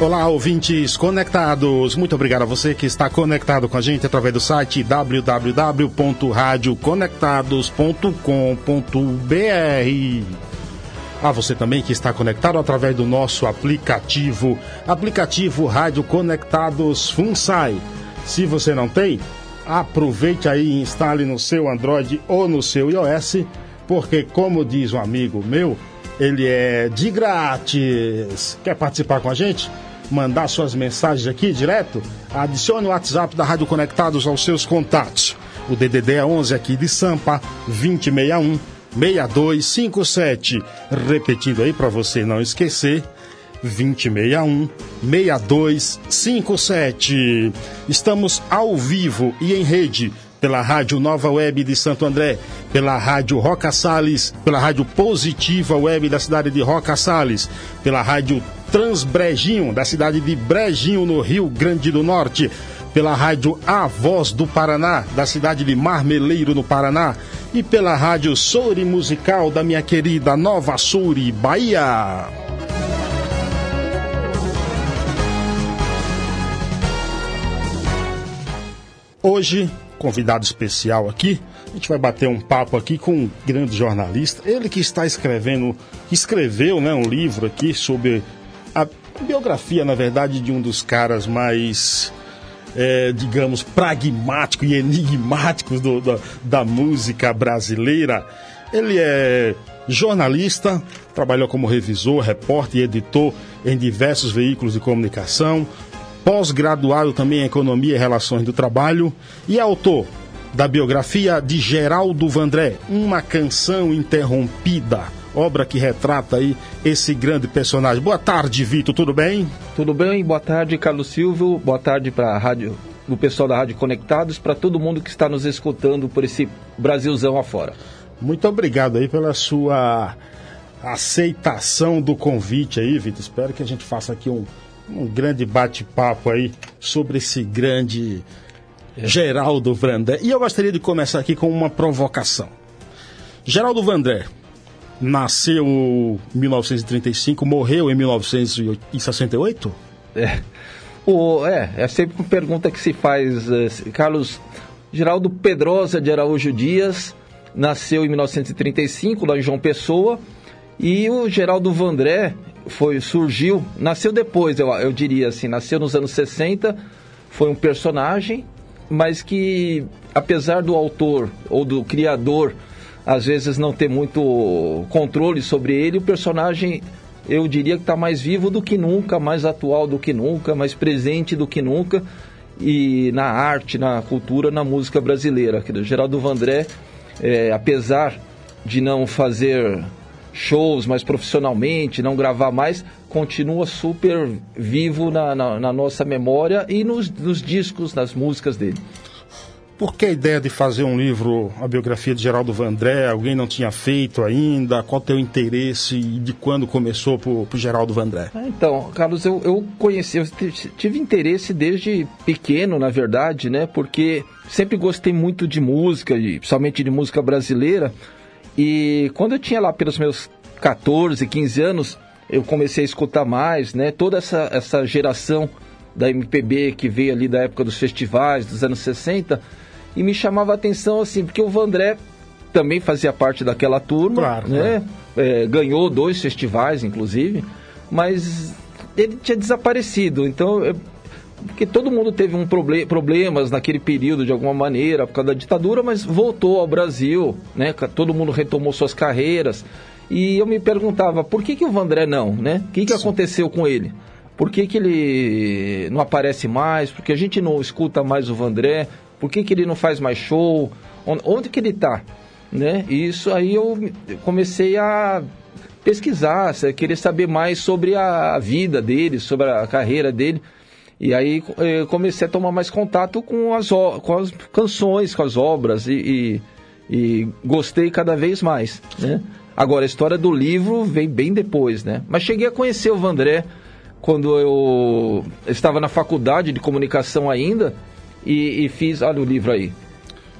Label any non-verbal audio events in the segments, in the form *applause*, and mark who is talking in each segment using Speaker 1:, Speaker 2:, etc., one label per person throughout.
Speaker 1: Olá, ouvintes conectados. Muito obrigado a você que está conectado com a gente através do site www.radioconectados.com.br. A você também que está conectado através do nosso aplicativo, aplicativo Rádio Conectados FUNSAI. Se você não tem, aproveite aí e instale no seu Android ou no seu iOS, porque como diz um amigo meu, ele é de grátis. Quer participar com a gente? Mandar suas mensagens aqui direto, adicione o WhatsApp da Rádio Conectados aos seus contatos. O DDD é 11 aqui de Sampa, 2061 6257. Repetindo aí para você não esquecer, 2061 6257. Estamos ao vivo e em rede pela Rádio Nova Web de Santo André, pela Rádio Roca Sales, pela Rádio Positiva Web da cidade de Roca Sales, pela Rádio Transbrejinho, da cidade de Brejinho, no Rio Grande do Norte, pela Rádio A Voz do Paraná, da cidade de Marmeleiro, no Paraná, e pela Rádio Souri Musical da minha querida Nova Souri, Bahia. Hoje, convidado especial aqui, a gente vai bater um papo aqui com um grande jornalista, ele que está escrevendo, escreveu né, um livro aqui sobre biografia, na verdade, de um dos caras mais, é, digamos, pragmáticos e enigmáticos do, da, da música brasileira. Ele é jornalista, trabalhou como revisor, repórter e editor em diversos veículos de comunicação, pós-graduado também em Economia e Relações do Trabalho e autor da biografia de Geraldo Vandré, Uma Canção Interrompida, obra que retrata aí esse grande personagem. Boa tarde, Vitor, tudo bem?
Speaker 2: Tudo bem, boa tarde, Carlos Silvio, boa tarde para a rádio, o pessoal da Rádio Conectados, para todo mundo que está nos escutando por esse Brasilzão afora.
Speaker 1: Muito obrigado aí pela sua aceitação do convite aí, Vitor. Espero que a gente faça aqui um, um grande bate-papo aí sobre esse grande Geraldo Vandré. E eu gostaria de começar aqui com uma provocação. Geraldo Vandré nasceu em 1935, morreu em 1968?
Speaker 2: É, o, é, é sempre uma pergunta que se faz, eh, Carlos. Geraldo Pedrosa de Araújo Dias nasceu em 1935, lá em João Pessoa, e o Geraldo Vandré foi, surgiu, nasceu depois, eu, eu diria assim, nasceu nos anos 60, foi um personagem, mas que, apesar do autor ou do criador às vezes não ter muito controle sobre ele, o personagem eu diria que está mais vivo do que nunca, mais atual do que nunca, mais presente do que nunca e na arte, na cultura, na música brasileira. Geraldo Vandré, é, apesar de não fazer shows mais profissionalmente, não gravar mais, continua super vivo na, na, na nossa memória e nos, nos discos, nas músicas dele.
Speaker 1: Por que a ideia de fazer um livro, a biografia de Geraldo Vandré? Alguém não tinha feito ainda? Qual o teu interesse e de quando começou para o Geraldo Vandré?
Speaker 2: Ah, então, Carlos, eu, eu conheci, eu tive interesse desde pequeno, na verdade, né? Porque sempre gostei muito de música, principalmente de música brasileira. E quando eu tinha lá pelos meus 14, 15 anos, eu comecei a escutar mais, né? Toda essa, essa geração da MPB que veio ali da época dos festivais, dos anos 60 e me chamava a atenção assim, porque o Vandré também fazia parte daquela turma, claro, né? É, ganhou dois festivais, inclusive, mas ele tinha desaparecido. Então, é, porque todo mundo teve um proble problemas naquele período de alguma maneira por causa da ditadura, mas voltou ao Brasil, né? Todo mundo retomou suas carreiras. E eu me perguntava, por que, que o Vandré não, né? O que, que aconteceu com ele? Por que, que ele não aparece mais? Porque a gente não escuta mais o Vandré? Por que, que ele não faz mais show? Onde que ele está? Né? E isso aí eu comecei a pesquisar, querer saber mais sobre a vida dele, sobre a carreira dele. E aí eh, comecei a tomar mais contato com as, com as canções, com as obras e, e, e gostei cada vez mais, né? Agora, a história do livro vem bem depois, né? Mas cheguei a conhecer o Vandré quando eu estava na faculdade de comunicação ainda e, e fiz, olha o livro aí,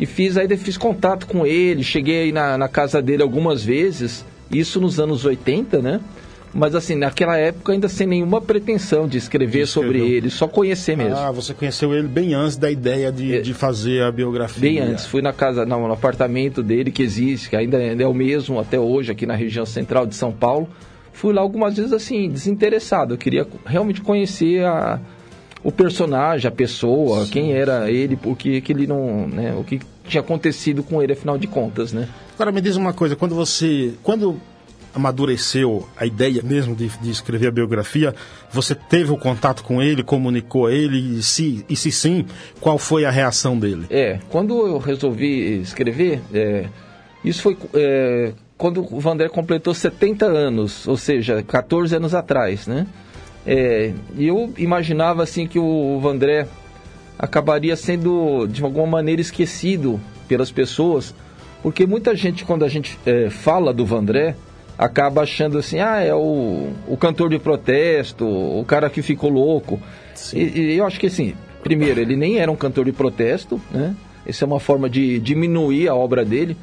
Speaker 2: e fiz aí fiz contato com ele, cheguei aí na, na casa dele algumas vezes, isso nos anos 80, né? Mas assim, naquela época ainda sem nenhuma pretensão de escrever sobre ele, só conhecer mesmo.
Speaker 1: Ah, você conheceu ele bem antes da ideia de, é, de fazer a biografia.
Speaker 2: Bem antes, fui na casa, no, no apartamento dele que existe, que ainda, ainda é o mesmo até hoje aqui na região central de São Paulo. Fui lá algumas vezes assim, desinteressado. Eu queria realmente conhecer a, o personagem, a pessoa, Sim. quem era ele, porque que ele não, né, o que tinha acontecido com ele afinal de contas, né?
Speaker 1: Agora me diz uma coisa, quando você, quando amadureceu a ideia mesmo de, de, escrever a biografia, você teve o contato com ele, comunicou a ele, e se, e se sim, qual foi a reação dele?
Speaker 2: É, quando eu resolvi escrever, é, isso foi é, quando o Vandré completou 70 anos, ou seja, 14 anos atrás, né? É, eu imaginava assim que o Vandré acabaria sendo de alguma maneira esquecido pelas pessoas, porque muita gente quando a gente é, fala do Vandré acaba achando assim, ah, é o, o cantor de protesto, o cara que ficou louco. E, e, eu acho que assim, primeiro, ele nem era um cantor de protesto, né? Essa é uma forma de diminuir a obra dele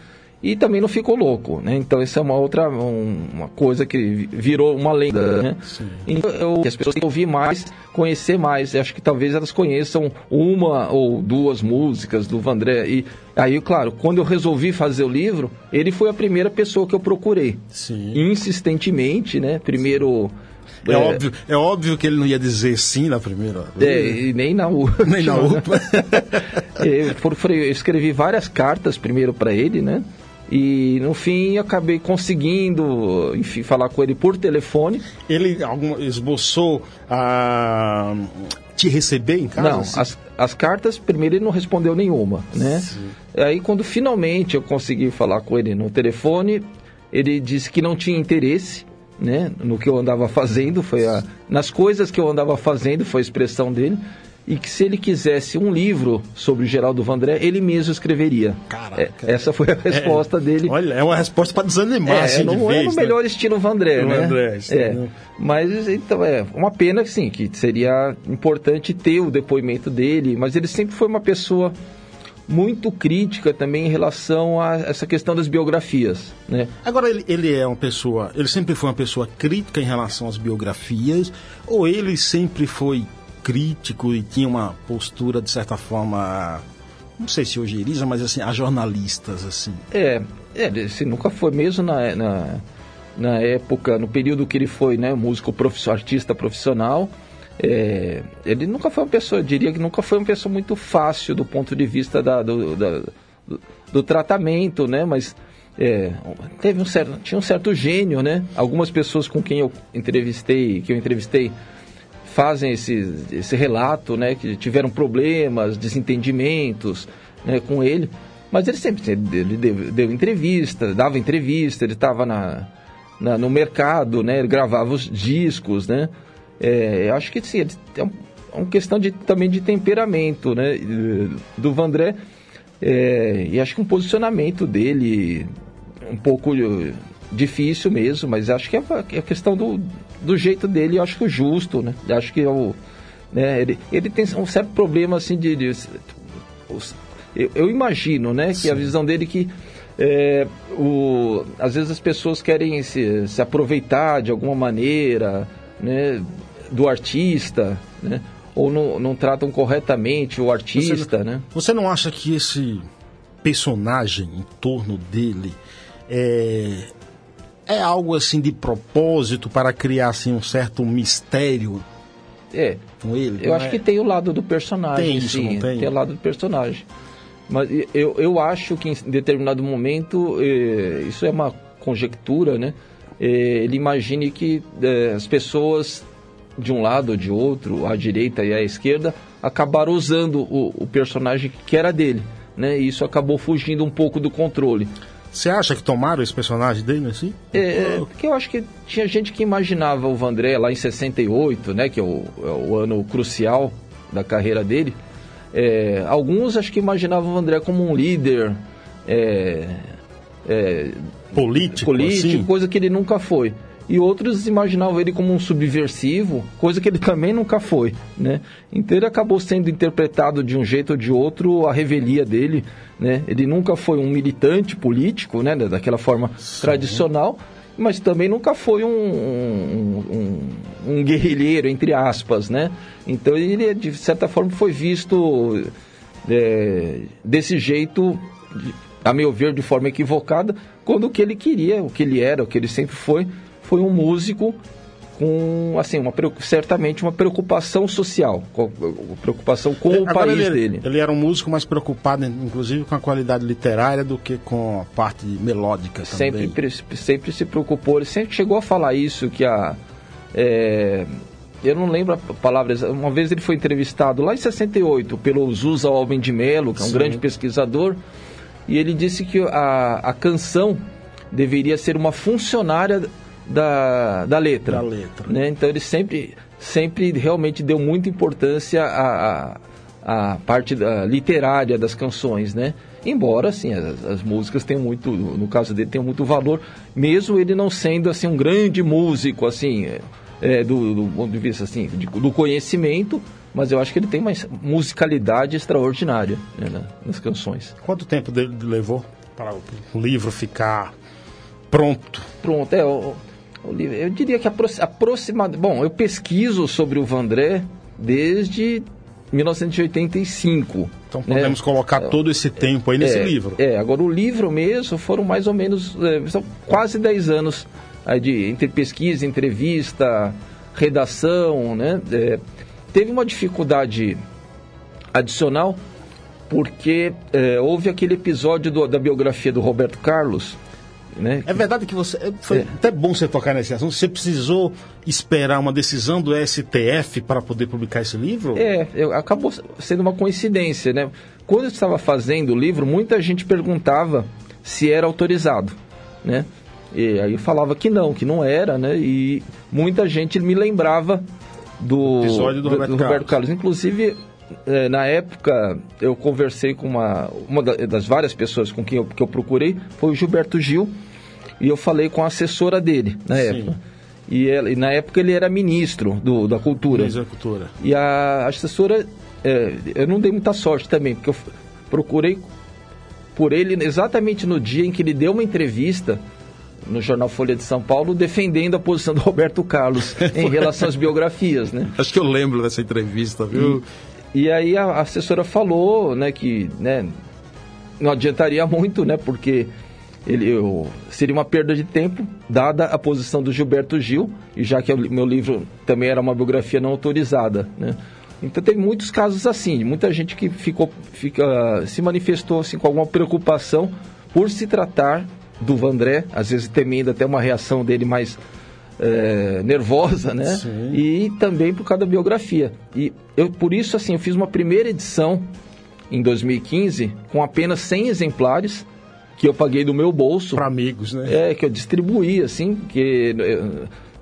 Speaker 2: e também não ficou louco, né? Então essa é uma outra um, uma coisa que virou uma lenda, né? Então eu, as pessoas têm que ouvir mais, conhecer mais. Eu acho que talvez elas conheçam uma ou duas músicas do Vandré e aí, claro, quando eu resolvi fazer o livro, ele foi a primeira pessoa que eu procurei, sim. insistentemente, né? Primeiro
Speaker 1: é, é, óbvio, é óbvio que ele não ia dizer sim na primeira.
Speaker 2: É, e nem na UPA. *laughs*
Speaker 1: Nem na UPA. *laughs*
Speaker 2: eu, eu escrevi várias cartas primeiro para ele, né? E no fim acabei conseguindo, enfim, falar com ele por telefone.
Speaker 1: Ele algum, esboçou a te receber em casa?
Speaker 2: Não, assim? as, as cartas, primeiro ele não respondeu nenhuma, né? Sim. Aí quando finalmente eu consegui falar com ele no telefone, ele disse que não tinha interesse, né, no que eu andava fazendo, foi a, nas coisas que eu andava fazendo, foi a expressão dele e que se ele quisesse um livro sobre o Geraldo Vandré, ele mesmo escreveria. Caraca. É, essa foi a resposta
Speaker 1: é,
Speaker 2: dele.
Speaker 1: Olha, é uma resposta para desanimar,
Speaker 2: é,
Speaker 1: assim,
Speaker 2: não
Speaker 1: de
Speaker 2: é
Speaker 1: no
Speaker 2: né? melhor estilo Vandré,
Speaker 1: né?
Speaker 2: Vandré, é. Mas, então, é uma pena, sim, que seria importante ter o depoimento dele, mas ele sempre foi uma pessoa muito crítica também em relação a essa questão das biografias, né?
Speaker 1: Agora ele, ele é uma pessoa, ele sempre foi uma pessoa crítica em relação às biografias ou ele sempre foi crítico e tinha uma postura, de certa forma, não sei se ojeriza, mas assim, a jornalistas, assim.
Speaker 2: É, é ele nunca foi, mesmo na, na, na época, no período que ele foi né, músico profissional, artista profissional, é, ele nunca foi uma pessoa, eu diria que nunca foi uma pessoa muito fácil do ponto de vista da, do, da, do, do tratamento, né? Mas é, teve um certo, tinha um certo gênio, né? Algumas pessoas com quem eu entrevistei, que eu entrevistei, fazem esse, esse relato, né, que tiveram problemas, desentendimentos né, com ele, mas ele sempre ele deu, deu entrevista, dava entrevista, ele estava na, na, no mercado, né, ele gravava os discos, né, é, eu acho que sim, é, é uma questão de, também de temperamento, né, do Vandré, é, e acho que um posicionamento dele um pouco difícil mesmo, mas acho que é a é questão do, do jeito dele, eu acho que o justo, né? Eu acho que é o, né, ele, ele tem um certo problema assim de, de os, eu, eu, imagino, né, que Sim. a visão dele que é, o, às vezes as pessoas querem se, se aproveitar de alguma maneira, né, do artista, né? Ou não, não tratam corretamente o artista,
Speaker 1: você,
Speaker 2: né?
Speaker 1: Você não acha que esse personagem em torno dele é, é algo assim de propósito para criar assim um certo mistério
Speaker 2: é, com ele? Eu acho é? que tem o lado do personagem, tem isso, sim, tem? tem o lado do personagem. Mas eu, eu acho que em determinado momento, eh, isso é uma conjectura, né? Eh, ele imagine que eh, as pessoas de um lado ou de outro, à direita e à esquerda, acabaram usando o, o personagem que era dele, né? E isso acabou fugindo um pouco do controle.
Speaker 1: Você acha que tomaram esse personagem dele assim?
Speaker 2: É, porque eu acho que tinha gente que imaginava o Vandré lá em 68, né, que é o, é o ano crucial da carreira dele, é, alguns acho que imaginavam o André como um líder é,
Speaker 1: é, político,
Speaker 2: político
Speaker 1: assim?
Speaker 2: coisa que ele nunca foi. E outros imaginavam ele como um subversivo, coisa que ele *laughs* também nunca foi, né? Então ele acabou sendo interpretado de um jeito ou de outro a revelia dele, né? Ele nunca foi um militante político, né? Daquela forma Sim. tradicional, mas também nunca foi um, um, um, um, guerrilheiro, entre aspas, né? Então ele, de certa forma, foi visto é, desse jeito, a meu ver, de forma equivocada, quando o que ele queria, o que ele era, o que ele sempre foi, foi um músico com assim uma certamente uma preocupação social, com, preocupação com o país
Speaker 1: ele,
Speaker 2: dele.
Speaker 1: Ele era um músico mais preocupado, inclusive, com a qualidade literária do que com a parte melódica
Speaker 2: também. Sempre, sempre se preocupou. Ele sempre chegou a falar isso que a é, eu não lembro a palavra. Uma vez ele foi entrevistado lá em 68 pelo Zusa Alvin de Mello, que é um Sim. grande pesquisador, e ele disse que a, a canção deveria ser uma funcionária da, da letra.
Speaker 1: Da letra.
Speaker 2: Né? Então ele sempre, sempre realmente deu muita importância à, à, à parte da, literária das canções, né? Embora, assim, as, as, músicas tenham muito, no caso dele, tenham muito valor, mesmo ele não sendo, assim, um grande músico, assim, é, do, do, ponto de vista, assim, de, do conhecimento, mas eu acho que ele tem uma musicalidade extraordinária né, nas canções.
Speaker 1: Quanto tempo dele levou para o livro ficar pronto?
Speaker 2: Pronto, é... O, eu diria que aproximadamente. Bom, eu pesquiso sobre o Vandré desde 1985.
Speaker 1: Então né? podemos né? colocar todo esse tempo aí nesse
Speaker 2: é,
Speaker 1: livro.
Speaker 2: É, agora o livro mesmo foram mais ou menos é, são quase 10 anos de, entre pesquisa, entrevista, redação, né? É, teve uma dificuldade adicional porque é, houve aquele episódio do, da biografia do Roberto Carlos né?
Speaker 1: É verdade que você. Foi é. até bom você tocar nesse assunto. Você precisou esperar uma decisão do STF para poder publicar esse livro?
Speaker 2: É, eu, acabou sendo uma coincidência, né? Quando eu estava fazendo o livro, muita gente perguntava se era autorizado, né? E aí eu falava que não, que não era, né? E muita gente me lembrava do,
Speaker 1: episódio do, Roberto, do Roberto Carlos. Carlos.
Speaker 2: Inclusive, na época, eu conversei com uma, uma das várias pessoas com quem eu, que eu procurei, foi o Gilberto Gil, e eu falei com a assessora dele na Sim. época. E, ela, e, na época ele era ministro do, da cultura.
Speaker 1: Ministro da cultura.
Speaker 2: E a assessora, é, eu não dei muita sorte também, porque eu procurei por ele exatamente no dia em que ele deu uma entrevista no jornal Folha de São Paulo defendendo a posição do *laughs* Roberto Carlos em *laughs* relação às biografias, né?
Speaker 1: Acho que eu lembro dessa entrevista, viu?
Speaker 2: E, aí a assessora falou, né, que, né, não adiantaria *laughs* muito, né, porque ele, eu, seria uma perda de tempo, dada a posição do Gilberto Gil, e já que o meu livro também era uma biografia não autorizada, né? Então tem muitos casos assim, muita gente que ficou, fica, se manifestou assim, com alguma preocupação por se tratar do Vandré, às vezes temendo até uma reação dele mais é, nervosa, né? Sim. E também por causa da biografia. E eu, por isso, assim, eu fiz uma primeira edição em 2015 com apenas 100 exemplares que eu paguei do meu bolso.
Speaker 1: Para amigos, né?
Speaker 2: É, que eu distribuí, assim, que,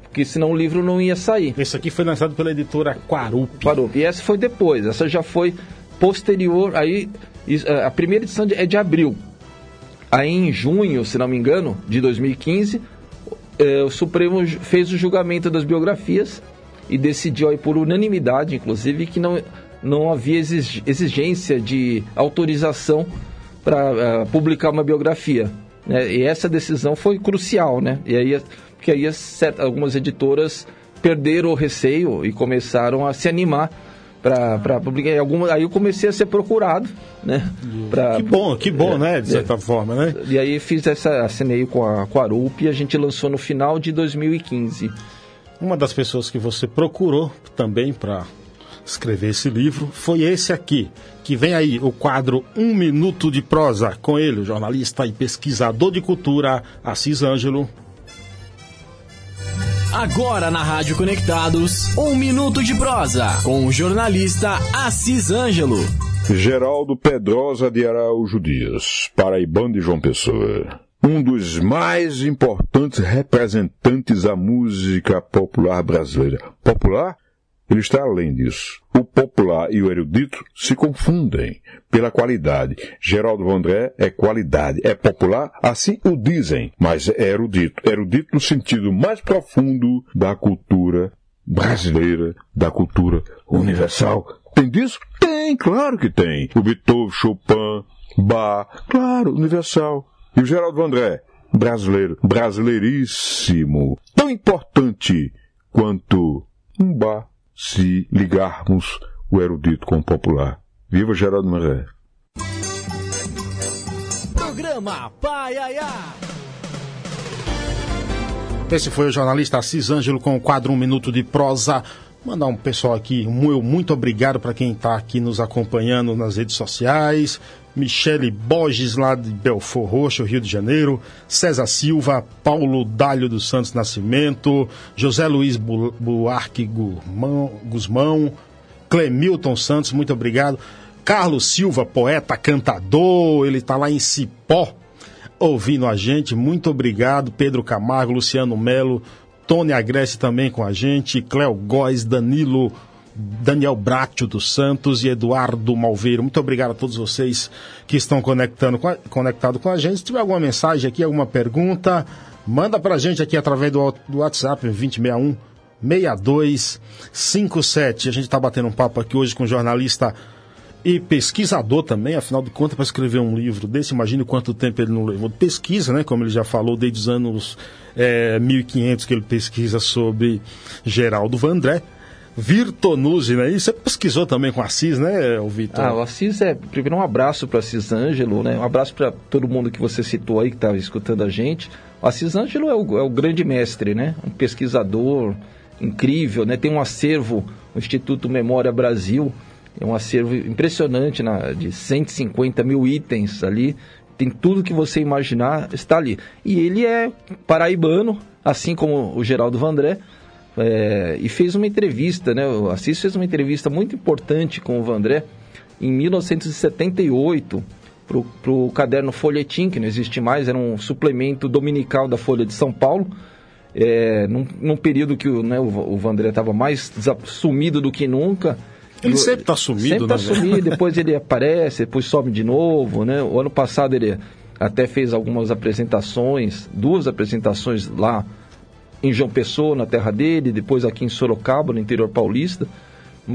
Speaker 2: porque senão o livro não ia sair.
Speaker 1: Esse aqui foi lançado pela editora Quarup.
Speaker 2: Quarup. E essa foi depois, essa já foi posterior, aí a primeira edição é de abril. Aí em junho, se não me engano, de 2015, é, o Supremo fez o julgamento das biografias e decidiu aí por unanimidade, inclusive, que não, não havia exigência de autorização para uh, é, publicar uma biografia. Né? E essa decisão foi crucial, né? E aí, porque aí certas, algumas editoras perderam o receio e começaram a se animar para publicar. Alguma, aí eu comecei a ser procurado, né?
Speaker 1: Pra, que bom, que bom, é, né? De certa é, forma, né?
Speaker 2: E aí fiz essa, assinei com a, com a Arup e a gente lançou no final de 2015.
Speaker 1: Uma das pessoas que você procurou também para escrever esse livro foi esse aqui, que vem aí o quadro Um Minuto de Prosa, com ele, o jornalista e pesquisador de cultura, Assis Ângelo.
Speaker 3: Agora na Rádio Conectados, Um Minuto de Prosa, com o jornalista Assis Ângelo.
Speaker 4: Geraldo Pedrosa de Araújo Dias, paraibano de João Pessoa um dos mais importantes representantes da música popular brasileira. Popular Ele está além disso. O popular e o erudito se confundem pela qualidade. Geraldo Vandré é qualidade, é popular, assim o dizem, mas é erudito. Erudito no sentido mais profundo da cultura brasileira, da cultura universal. Tem disso? Tem, claro que tem. O Beethoven, Chopin, Bach, claro, universal. E o Geraldo Vandré, brasileiro, brasileiríssimo. Tão importante quanto um bar se ligarmos o erudito com o popular. Viva Geraldo Maré!
Speaker 3: Programa Paiaiá.
Speaker 1: Esse foi o jornalista Assis Ângelo com o quadro Um Minuto de Prosa. Mandar um pessoal aqui, um muito obrigado para quem está aqui nos acompanhando nas redes sociais. Michele Borges, lá de Belfor Roxo, Rio de Janeiro, César Silva, Paulo Dálio dos Santos Nascimento, José Luiz Buarque Guzmão, Clemilton Santos, muito obrigado. Carlos Silva, poeta, cantador, ele está lá em Cipó, ouvindo a gente, muito obrigado. Pedro Camargo, Luciano Melo, Tony Agreste também com a gente, Cléo Góes, Danilo Daniel Bratio dos Santos e Eduardo Malveiro. Muito obrigado a todos vocês que estão conectando com a, conectado com a gente. Se tiver alguma mensagem aqui, alguma pergunta, manda para a gente aqui através do, do WhatsApp 2061 6257. A gente está batendo um papo aqui hoje com o jornalista e pesquisador também, afinal de contas, para escrever um livro desse, imagine quanto tempo ele não levou pesquisa, né? Como ele já falou, desde os anos é, 1500 que ele pesquisa sobre Geraldo Vandré. Virtonuse, né? E você pesquisou também com Assis, né, o Vitor?
Speaker 2: Ah, o Assis é. Primeiro, um abraço para Assis Ângelo, né? Um abraço para todo mundo que você citou aí, que estava escutando a gente. O Assis Ângelo é o, é o grande mestre, né? Um pesquisador incrível, né? Tem um acervo, o Instituto Memória Brasil, é um acervo impressionante, na, de 150 mil itens ali. Tem tudo que você imaginar, está ali. E ele é paraibano, assim como o Geraldo Vandré é, e fez uma entrevista, né? O Assis fez uma entrevista muito importante com o Vandré em 1978 para o caderno Folhetim, que não existe mais, era um suplemento dominical da Folha de São Paulo. É, num, num, período que né, o, o Vandré estava mais sumido do que nunca.
Speaker 1: Ele sempre está sumido,
Speaker 2: Sempre está né? sumido, depois ele aparece, depois some de novo, né? O ano passado ele até fez algumas apresentações, duas apresentações lá em João Pessoa, na terra dele, depois aqui em Sorocaba, no interior paulista.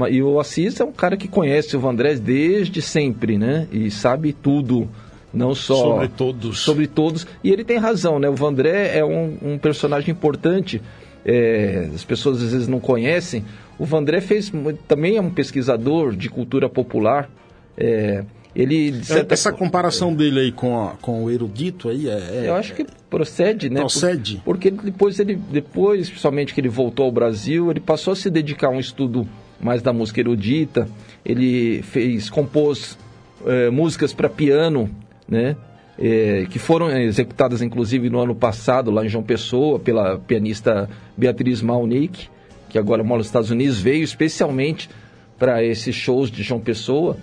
Speaker 2: E o Assis é um cara que conhece o Vandrés desde sempre, né? E sabe tudo, não só...
Speaker 1: Sobre todos.
Speaker 2: Sobre todos. E ele tem razão, né? O Vandré é um, um personagem importante. É, as pessoas às vezes não conhecem. O Vandré fez, também é um pesquisador de cultura popular. É, ele
Speaker 1: certa... essa comparação dele aí com, a, com o erudito aí é,
Speaker 2: é, eu acho que procede né?
Speaker 1: Procede.
Speaker 2: Por, porque depois ele depois principalmente que ele voltou ao Brasil ele passou a se dedicar a um estudo mais da música erudita. Ele fez compôs é, músicas para piano né? É, que foram executadas inclusive no ano passado lá em João Pessoa pela pianista Beatriz Malnick que agora mora nos Estados Unidos veio especialmente para esses shows de João Pessoa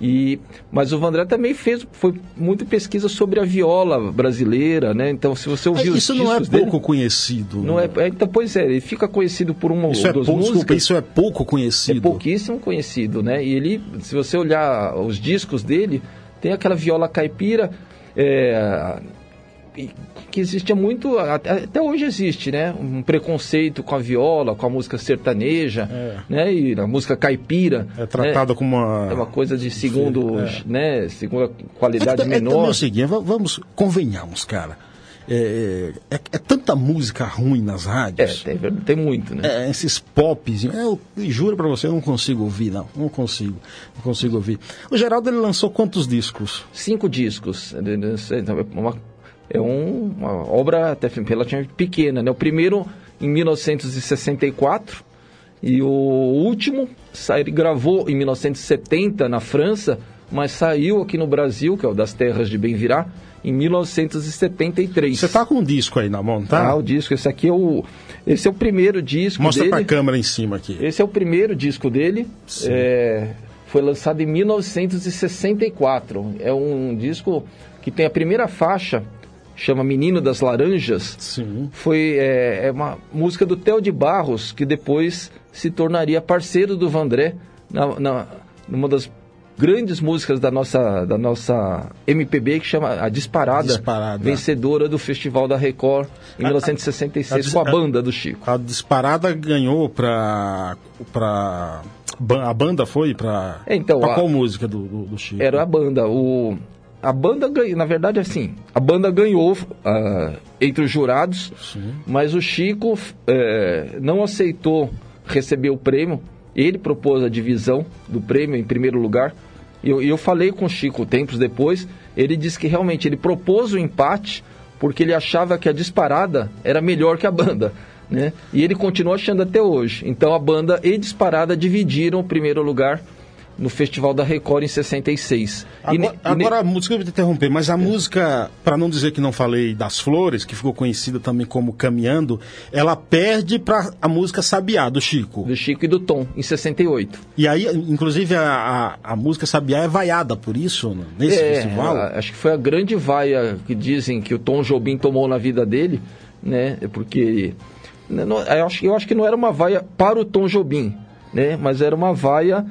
Speaker 2: e, mas o Vandré também fez foi muita pesquisa sobre a viola brasileira, né? Então, se você ouvir
Speaker 1: é, Isso não é pouco dele, conhecido.
Speaker 2: Não é, é, então, pois é, ele fica conhecido por uma
Speaker 1: isso
Speaker 2: ou é duas
Speaker 1: pouco,
Speaker 2: músicas.
Speaker 1: Desculpa, isso é pouco conhecido.
Speaker 2: É pouquíssimo conhecido, né? E ele, se você olhar os discos dele, tem aquela viola caipira, é, que existia muito, até hoje existe, né? Um preconceito com a viola, com a música sertaneja, é. né? E a música caipira.
Speaker 1: É tratada
Speaker 2: né?
Speaker 1: como uma...
Speaker 2: É uma coisa de segundo, é. né? Segunda qualidade é, menor.
Speaker 1: É, o seguinte, vamos, convenhamos, cara. É, é, é, tanta música ruim nas rádios.
Speaker 2: É, tem, tem muito, né?
Speaker 1: É, esses pops. Eu, eu juro para você, eu não consigo ouvir, não. Não consigo. Não consigo ouvir. O Geraldo, ele lançou quantos discos?
Speaker 2: Cinco discos. Uma é um, uma obra até relativamente pequena. Né? O primeiro em 1964 e o último ele gravou em 1970 na França, mas saiu aqui no Brasil, que é o das Terras de Bem-Virá, em 1973.
Speaker 1: Você tá com um disco aí na mão, tá?
Speaker 2: Ah, o disco. Esse aqui é o, esse é o primeiro disco
Speaker 1: Mostra
Speaker 2: dele.
Speaker 1: Mostra pra câmera em cima aqui.
Speaker 2: Esse é o primeiro disco dele. É, foi lançado em 1964. É um disco que tem a primeira faixa chama Menino das Laranjas,
Speaker 1: Sim.
Speaker 2: foi é, é uma música do Theo de Barros, que depois se tornaria parceiro do Vandré na, na, numa das grandes músicas da nossa, da nossa MPB, que chama A Disparada,
Speaker 1: Disparada.
Speaker 2: vencedora do Festival da Record em
Speaker 1: A-
Speaker 2: 1966,
Speaker 1: a-
Speaker 2: com a banda do Chico.
Speaker 1: A disparada ganhou pra. pra a banda foi pra.
Speaker 2: É, então, a-
Speaker 1: qual música do, do, do Chico?
Speaker 2: Era a banda. O, a banda ganhou, na verdade, assim, a banda ganhou ah, entre os jurados, mas o Chico eh, não aceitou receber o prêmio. Ele propôs a divisão do prêmio em primeiro lugar. E eu, eu falei com o Chico tempos depois. Ele disse que realmente ele propôs o empate porque ele achava que a disparada era melhor que a banda. Né? E ele continua achando até hoje. Então a banda e disparada dividiram o primeiro lugar no Festival da Record em 66. E ne-
Speaker 1: Agora,
Speaker 2: e ne-
Speaker 1: agora a música, eu vou te interromper, mas a música, para não dizer que não falei das flores, que ficou conhecida também como Caminhando, ela perde para a música Sabiá, do Chico.
Speaker 2: do Chico e do Tom, em 68.
Speaker 1: E aí, inclusive, a, a, a música Sabiá é vaiada por isso, né, nesse
Speaker 2: É,
Speaker 1: festival.
Speaker 2: a- acho que foi a grande vaia que dizem que o Tom Jobim tomou na vida dele, né? É Porque né, eu, acho, eu acho que não era uma vaia para o Tom Jobim, né? Mas era uma vaia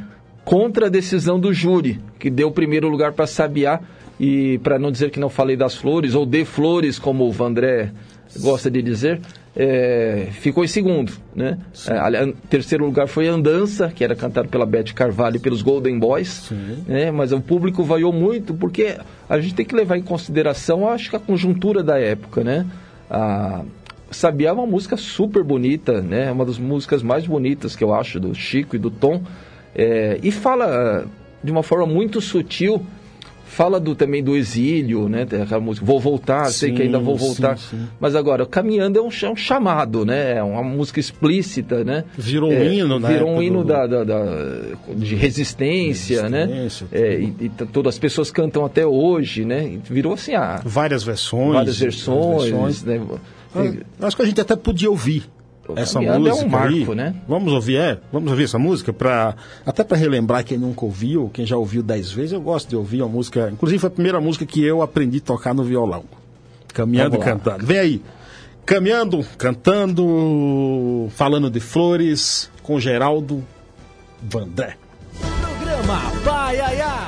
Speaker 2: contra a decisão do júri, que deu o primeiro lugar para Sabiá. E para não dizer que não falei das flores, ou de flores, como o Vandré gosta de dizer, é, ficou em segundo. Né? É, terceiro lugar foi Andança, que era cantado pela Beth Carvalho e pelos Golden Boys. né? Mas o público vaiou muito, porque a gente tem que levar em consideração, acho que a conjuntura da época. Né? A, Sabiá é uma música super bonita, né? É uma das músicas mais bonitas que eu acho, do Chico e do Tom. É, e fala de uma forma muito sutil fala do, também do exílio, né? Aquela música, vou voltar, sei
Speaker 1: Sim,
Speaker 2: que ainda vou voltar.
Speaker 1: sim, sim.
Speaker 2: Mas agora, caminhando é um, é um chamado, né? É uma música explícita, né?
Speaker 1: Virou um
Speaker 2: É,
Speaker 1: hino na
Speaker 2: Virou um hino
Speaker 1: do-
Speaker 2: da, da- da- de resistência, né?
Speaker 1: Resistência,
Speaker 2: É, e, e todas as pessoas cantam até hoje, né? Virou assim, ah,
Speaker 1: Várias versões.
Speaker 2: várias versões,
Speaker 1: versões.
Speaker 2: né?
Speaker 1: Ah, Acho que a gente até podia ouvir essa
Speaker 2: Caminhando é um
Speaker 1: música
Speaker 2: marco,
Speaker 1: aí.
Speaker 2: né?
Speaker 1: Vamos ouvir, é? Vamos ouvir essa música para até para relembrar quem nunca ouviu, quem já ouviu dez vezes. Eu gosto de ouvir a música. Inclusive foi a primeira música que eu aprendi a tocar no violão. Caminhando e cantando. Vem aí. Caminhando, cantando, falando de flores com Geraldo Vandré.
Speaker 3: Programa Baiaia.
Speaker 5: Caminhando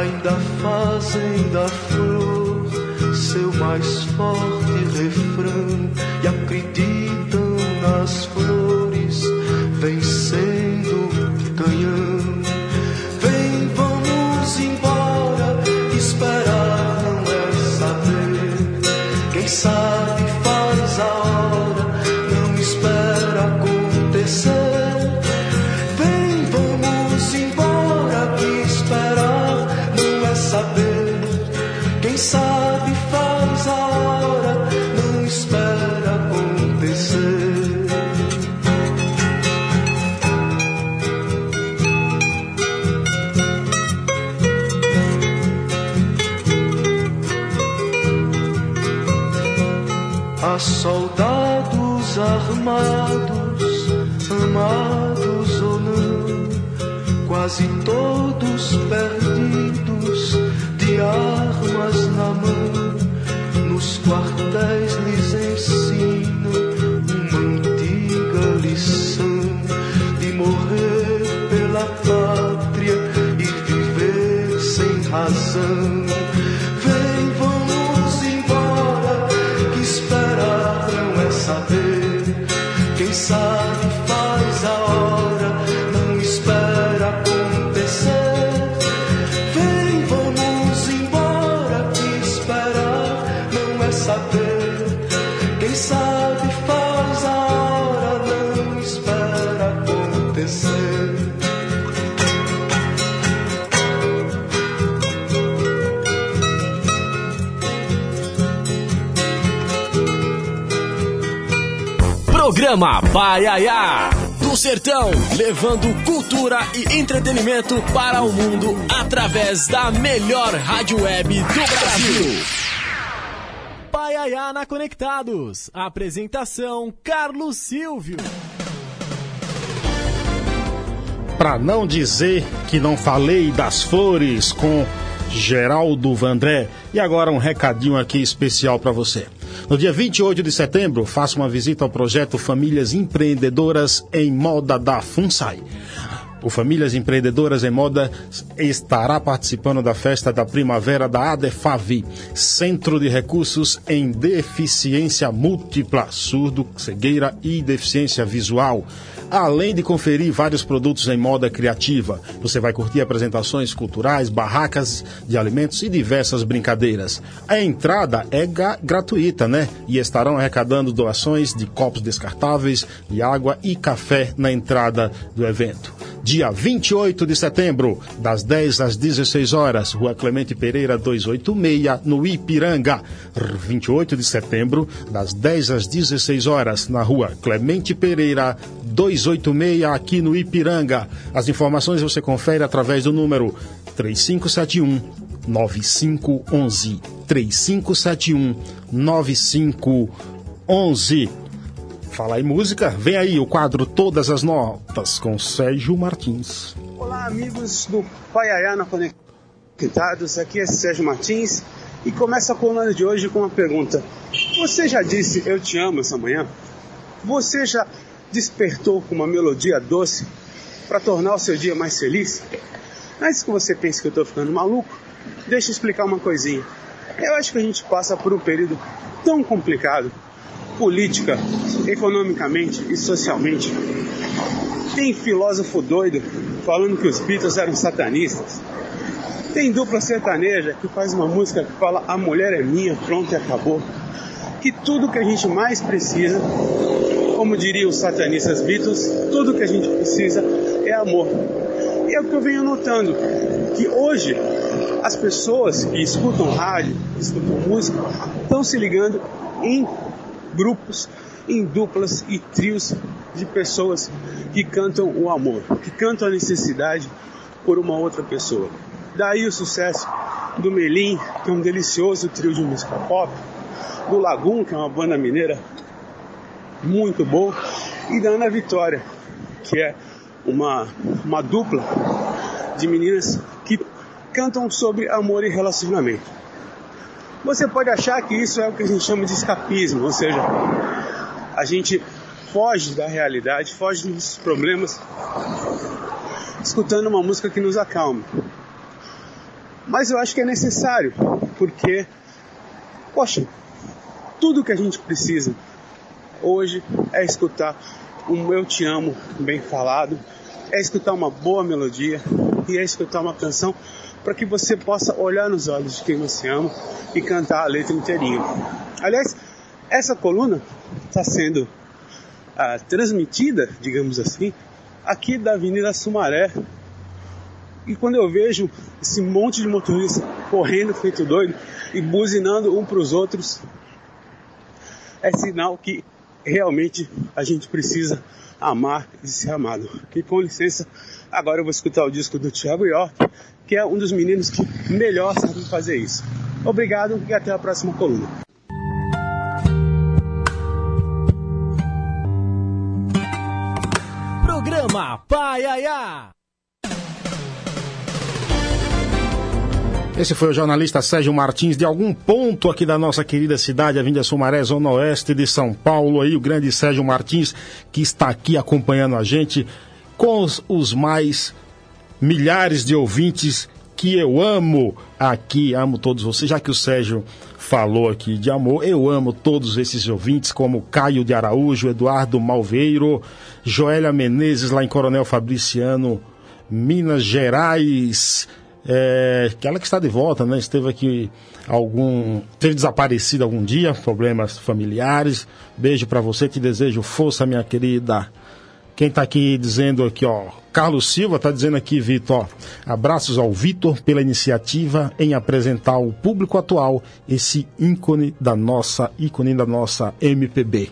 Speaker 5: ainda fazem da flor seu mais forte refrão e acreditam nas flores vencendo armados, amados ou não, quase todos perdidos, de armas na mão. Nos quartéis lhes ensinam uma antiga lição de morrer pela pátria e viver sem razão.
Speaker 3: Programa Paiaiá. Do Sertão, levando cultura e entretenimento para o mundo através da melhor rádio web do Brasil. Paiaiá na Conectados. Apresentação Carlos Silvio.
Speaker 1: Pra não dizer que não falei das flores com Geraldo Vandré. E agora um recadinho aqui especial para você. No dia 28 de setembro, faça uma visita ao projeto Famílias Empreendedoras em Moda da FUNSAI. O Famílias Empreendedoras em Moda estará participando da festa da primavera da ADEFAVI, Centro de Recursos em Deficiência Múltipla, surdo, cegueira e deficiência visual. Além de conferir vários produtos em moda criativa, você vai curtir apresentações culturais, barracas de alimentos e diversas brincadeiras. A entrada é gratuita, né? E estarão arrecadando doações de copos descartáveis, de água e café na entrada do evento dia 28 de setembro, das 10 às 16 horas, Rua Clemente Pereira 286, no Ipiranga. 28 de setembro, das 10 às 16 horas, na Rua Clemente Pereira 286, aqui no Ipiranga. As informações você confere através do número 3571 9511 3571 9511 Fala em música, vem aí o quadro Todas as Notas com Sérgio Martins.
Speaker 6: Olá, amigos do Paiaiá na Conectados, aqui é Sérgio Martins e começa a coluna de hoje com uma pergunta. Você já disse eu te amo essa manhã? Você já despertou com uma melodia doce para tornar o seu dia mais feliz? Antes que você pense que eu estou ficando maluco, deixa eu explicar uma coisinha. Eu acho que a gente passa por um período tão complicado política, economicamente e socialmente. Tem filósofo doido falando que os Beatles eram satanistas. Tem dupla sertaneja que faz uma música que fala a mulher é minha, pronto e acabou. Que tudo que a gente mais precisa, como diriam os satanistas Beatles, tudo que a gente precisa é amor. E é o que eu venho notando, que hoje as pessoas que escutam rádio, que escutam música, estão se ligando em grupos, em duplas e trios de pessoas que cantam o amor, que cantam a necessidade por uma outra pessoa. Daí o sucesso do Melim, que é um delicioso trio de música pop, do Lagum, que é uma banda mineira muito boa, e da Ana Vitória, que é uma, uma dupla de meninas que cantam sobre amor e relacionamento. Você pode achar que isso é o que a gente chama de escapismo, ou seja, a gente foge da realidade, foge dos problemas, escutando uma música que nos acalma. Mas eu acho que é necessário, porque, poxa, tudo que a gente precisa hoje é escutar um Eu Te Amo bem falado, é escutar uma boa melodia e é escutar uma canção para que você possa olhar nos olhos de quem você ama e cantar a letra inteirinha. Aliás, essa coluna está sendo ah, transmitida, digamos assim, aqui da Avenida Sumaré. E quando eu vejo esse monte de motoristas correndo feito doido e buzinando um para os outros, é sinal que realmente a gente precisa amar e ser amado. E com licença, agora eu vou escutar o disco do Thiago York, que é um dos meninos que melhor sabem fazer isso. Obrigado e até a próxima coluna.
Speaker 3: Programa Paiaiá.
Speaker 1: Esse foi o jornalista Sérgio Martins, de algum ponto aqui da nossa querida cidade, Avenida Sumaré, Zona Oeste de São Paulo, aí o grande Sérgio Martins, que está aqui acompanhando a gente com os, os mais milhares de ouvintes que eu amo aqui, amo todos vocês, já que o Sérgio falou aqui de amor, eu amo todos esses ouvintes, como Caio de Araújo, Eduardo Malveiro, Joélia Menezes, lá em Coronel Fabriciano, Minas Gerais, é, aquela que está de volta, né? Esteve aqui algum. Teve desaparecido algum dia, problemas familiares. Beijo para você, te desejo força, minha querida. Quem está aqui dizendo aqui, ó, Carlos Silva está dizendo aqui, Vitor, abraços ao Vitor pela iniciativa em apresentar ao público atual esse ícone da nossa, ícone da nossa MPB.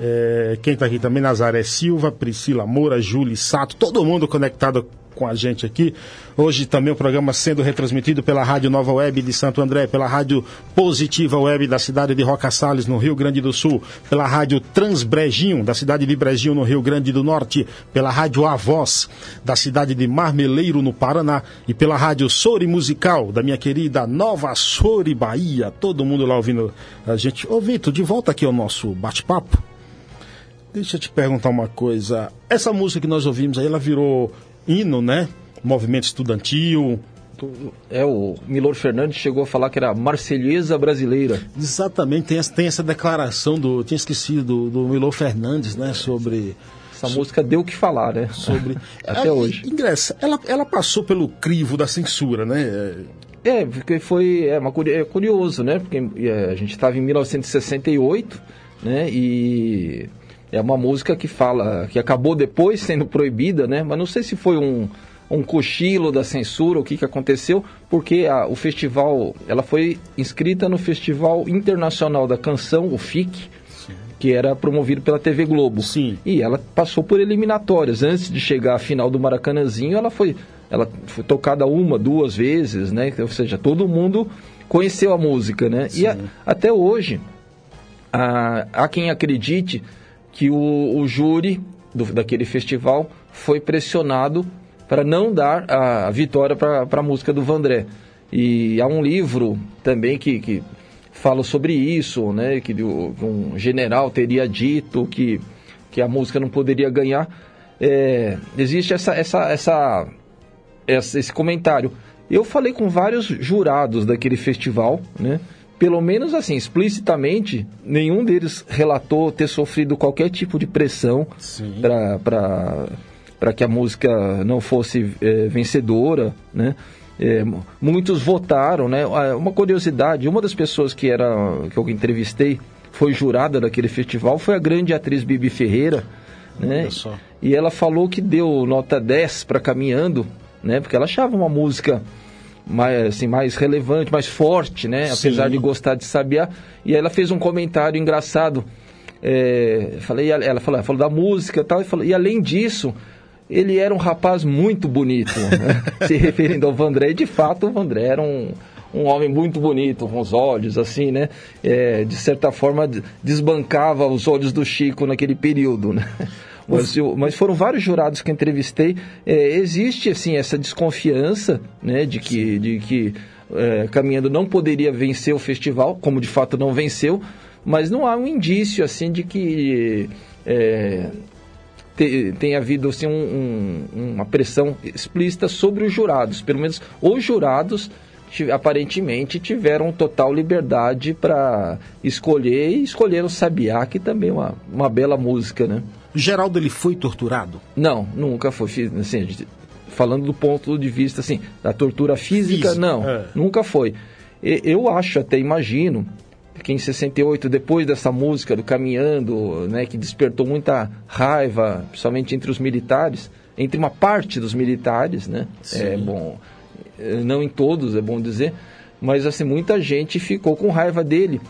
Speaker 1: É, quem está aqui também, Nazaré Silva, Priscila Moura, Júlia Sato, todo mundo conectado com a gente aqui. Hoje também o programa sendo retransmitido pela Rádio Nova Web de Santo André, pela Rádio Positiva Web da cidade de Roca Salles, no Rio Grande do Sul, pela Rádio Transbrejinho, da cidade de Brejinho, no Rio Grande do Norte, pela Rádio Avoz, da cidade de Marmeleiro, no Paraná, e pela Rádio Sori Musical, da minha querida Nova Sori, Bahia. Todo mundo lá ouvindo a gente. Ô, Vitor, de volta aqui ao nosso bate-papo. Deixa eu te perguntar uma coisa. Essa música que nós ouvimos aí, ela virou hino, né? Movimento estudantil.
Speaker 2: É, o Milor Fernandes chegou a falar que era Marselhesa brasileira.
Speaker 1: Exatamente, tem essa, tem essa declaração do. Tinha esquecido do, do Milor Fernandes, né? Sobre.
Speaker 2: Essa so, música deu o que falar, né?
Speaker 1: Sobre. *laughs*
Speaker 2: Até hoje.
Speaker 1: Ingressa, ela, ela passou pelo crivo da censura, né?
Speaker 2: É, porque foi é, uma, é curioso, né? Porque é, a gente estava em 1968, né? E é uma música que fala, que acabou depois sendo proibida, né? Mas não sei se foi um, um cochilo da censura, o que, que aconteceu, porque a, o festival, ela foi inscrita no Festival Internacional da Canção, o FIC, Sim. que era promovido pela TV Globo.
Speaker 1: Sim.
Speaker 2: E ela passou por eliminatórias. Antes de chegar à final do Maracanãzinho, ela foi, ela foi tocada uma, duas vezes, né? Ou seja, todo mundo conheceu a música, né? Sim. E a, até hoje, a, há quem acredite que o, o júri do, daquele festival foi pressionado para não dar a, vitória para a música do Vandré. E há um livro também que, que fala sobre isso, né, que um general teria dito que, que a música não poderia ganhar. É, existe essa, essa, essa, essa, esse comentário. Eu falei com vários jurados daquele festival, né? Pelo menos assim, explicitamente, nenhum deles relatou ter sofrido qualquer tipo de pressão para que a música não fosse é, vencedora, né? É, muitos votaram, né? Ah, uma curiosidade, uma das pessoas que era que eu entrevistei foi jurada daquele festival foi a grande atriz Bibi Ferreira, né? E ela falou que deu nota 10 para Caminhando, né? Porque ela achava uma música mais, assim, mais relevante, mais forte, né? Sim. Apesar de gostar de sabiá. E ela fez um comentário engraçado. É, falei, ela falou, falou da música e tal, e, falou, e além disso, ele era um rapaz muito bonito, né? *laughs* se referindo ao Vandré. E de fato, o Vandré era um, um homem muito bonito, com os olhos assim, né? É, de certa forma, desbancava os olhos do Chico naquele período, né? Mas, eu, mas foram vários jurados que entrevistei. É, existe, assim, essa desconfiança, né, de que, de que é, Caminhando não poderia vencer o festival, como de fato não venceu, mas não há um indício, assim, de que é, te, tenha havido, assim, um, um, uma pressão explícita sobre os jurados. Pelo menos os jurados aparentemente tiveram total liberdade para escolher e escolheram Sabiá, que também é uma, uma bela música, né?
Speaker 1: Geraldo, ele foi torturado?
Speaker 2: Não, nunca foi. Assim, falando do ponto de vista assim, da tortura física, Física, não, é. nunca foi. Eu acho, até imagino, que em 68, depois dessa música do Caminhando, né, que despertou muita raiva, principalmente entre os militares, entre uma parte dos militares, né? Sim. É bom, eh, não em todos, é bom dizer, mas assim muita gente ficou com raiva dele.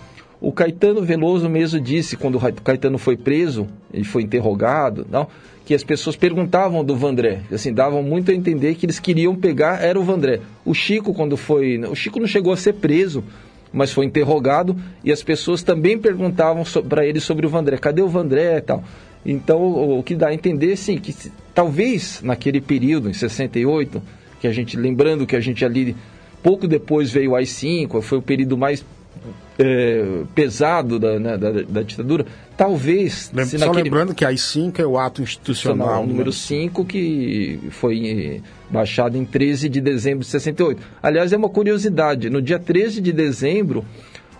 Speaker 2: O Caetano Veloso mesmo disse quando o Caetano foi preso, ele foi interrogado, não, que as pessoas perguntavam do Vandré, assim, davam muito a entender que eles queriam pegar era o Vandré. O Chico quando foi, o Chico não chegou a ser preso, mas foi interrogado e as pessoas também perguntavam so, para ele sobre o Vandré, cadê o Vandré e tal. Então, o, o que dá a entender, sim, que talvez naquele período, em 68, que a gente, lembrando que a gente ali, pouco depois veio o AI-5, foi o período mais é, pesado da, né, da, da, ditadura, talvez...
Speaker 1: Lem só naquele... lembrando que AI-5 é o ato institucional.
Speaker 2: Né? número 5, que foi eh, baixado em 13 de dezembro de 68. Aliás, é uma curiosidade, no dia 13 de dezembro,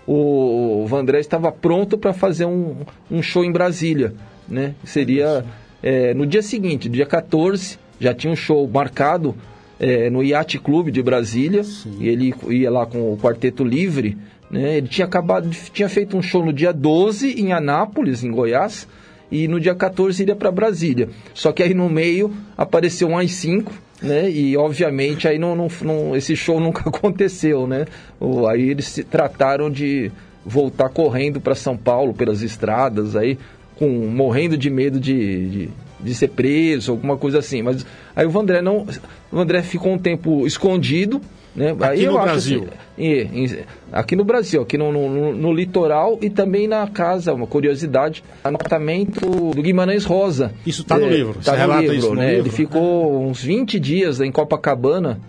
Speaker 2: o Vandré estava pronto para fazer um, um show em Brasília, né? Seria é, no dia seguinte, dia 14, já tinha um show marcado é, no Yacht Clube de Brasília, Sim. e ele ia lá com o Quarteto Livre, né? Ele tinha acabado, tinha feito um show no dia 12 em Anápolis, em Goiás, e no dia 14 iria para Brasília. Só que aí no meio apareceu um AI-5, né? E obviamente aí não, não, não, esse show *laughs* nunca aconteceu, né? Aí eles se trataram de voltar correndo para São Paulo pelas estradas aí, com morrendo de medo de, de, de, ser preso, alguma coisa assim. Mas aí o Vandré não, o ficou um tempo escondido né?
Speaker 1: Aqui Aí no Brasil?
Speaker 2: Assim, aqui no Brasil, aqui no, no, no, litoral e também na casa, uma curiosidade, anotamento do Guimarães Rosa.
Speaker 1: Isso está no é, livro,
Speaker 2: Está no livro, né? Livro? Ele ficou uns 20 dias em Copacabana,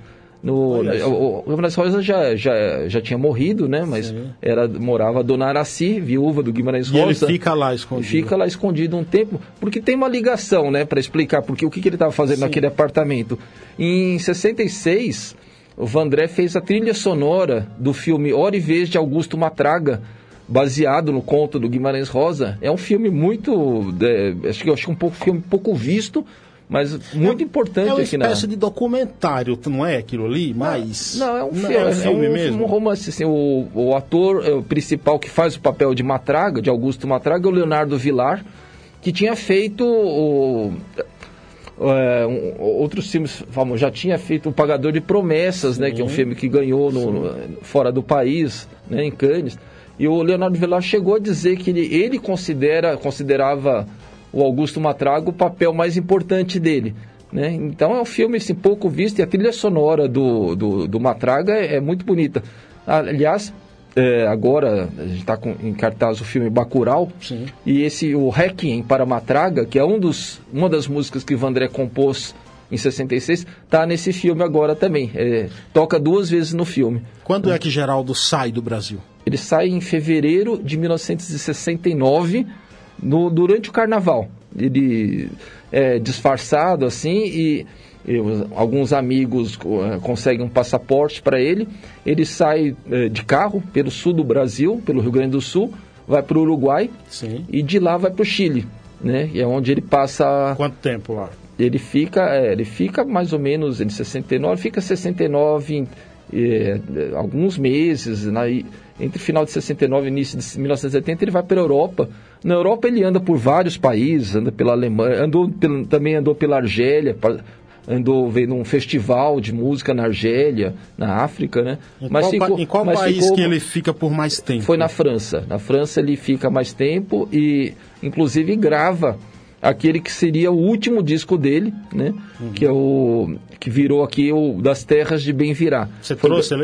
Speaker 2: no, o, o Guimarães Rosa já, já, já tinha morrido, né? Mas era, morava Dona Araci, viúva do Guimarães Rosa.
Speaker 1: E ele fica lá escondido.
Speaker 2: Fica lá escondido um tempo, porque tem uma ligação, né? Para explicar porque, o que, que ele estava fazendo Sim. naquele apartamento. Em 66, o Vandré fez a trilha sonora do filme Hora e Vez de Augusto Matraga, baseado no conto do Guimarães Rosa. É um filme muito, é, acho que acho um pouco filme pouco visto, mas muito é, importante
Speaker 1: é uma
Speaker 2: aqui
Speaker 1: na. É uma espécie de documentário, não é aquilo ali? Mas
Speaker 2: não, é um, não, é um filme é um, mesmo. Um romance. Assim, o, o ator é, o principal que faz o papel de Matraga, de Augusto Matraga, é o Leonardo Vilar, que tinha feito o é, um, outros filmes famosos. Já tinha feito O Pagador de Promessas, né, que é um filme que ganhou no, no, fora do país, né, em Cannes. E o Leonardo Velar chegou a dizer que ele, ele considera, considerava o Augusto Matrago o papel mais importante dele. Né? Então é um filme assim, pouco visto e a trilha sonora do, do, do Matraga é, é muito bonita. Aliás, é, agora a gente está em cartaz o filme Bacurau Sim. e esse o Requiem para Matraga, que é um dos, uma das músicas que Vandré compôs em 66, está nesse filme agora também. É, toca duas vezes no filme.
Speaker 1: Quando é que Geraldo sai do Brasil?
Speaker 2: Ele sai em fevereiro de 1969, no, durante o Carnaval. Ele é disfarçado assim e eu, alguns amigos uh, conseguem um passaporte para ele. Ele sai uh, de carro pelo sul do Brasil, pelo Rio Grande do Sul, vai para o Uruguai Sim. e de lá vai para o Chile, né? E é onde ele passa.
Speaker 1: Quanto tempo lá?
Speaker 2: Ele fica, é, ele fica mais ou menos em 69, fica 69 em é, alguns meses, na, entre final de 69 e início de 1970 ele vai para a Europa. Na Europa ele anda por vários países, anda pela Alemanha, andou, também andou pela Argélia, andou vendo um festival de música na Argélia, na África, né?
Speaker 1: Em mas qual, ficou, em qual país ficou, que ele fica por mais tempo?
Speaker 2: Foi na França. Na França ele fica mais tempo e, inclusive, grava aquele que seria o último disco dele, né? Uhum. Que é o que virou aqui o das Terras de Bem Virá.
Speaker 1: Você Foi, trouxe ele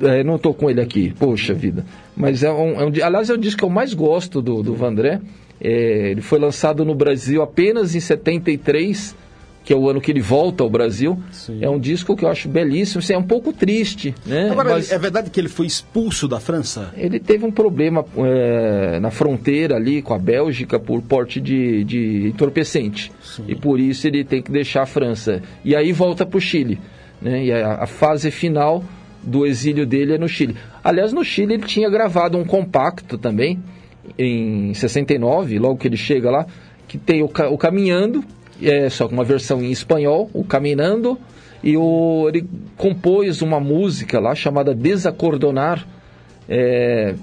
Speaker 2: aí? É, não estou com ele aqui. Poxa vida. Mas é um, é um, aliás é o disco que eu mais gosto do, do Vandré. É, ele foi lançado no Brasil apenas em 73 que é o ano que ele volta ao Brasil. Sim. É um disco que eu acho belíssimo, assim, é um pouco triste. Né?
Speaker 1: Agora, Mas é verdade que ele foi expulso da França?
Speaker 2: Ele teve um problema é, na fronteira ali com a Bélgica por porte de, de entorpecente. Sim. E por isso ele tem que deixar a França. E aí volta para o Chile. Né? E a, a, fase final do exílio dele é no Chile. Aliás, no Chile ele tinha gravado um compacto também, em 69, logo que ele chega lá, que tem o, o Caminhando, é só uma versão em espanhol, o Caminando, e o, ele compôs uma música lá chamada Desacordonar, é,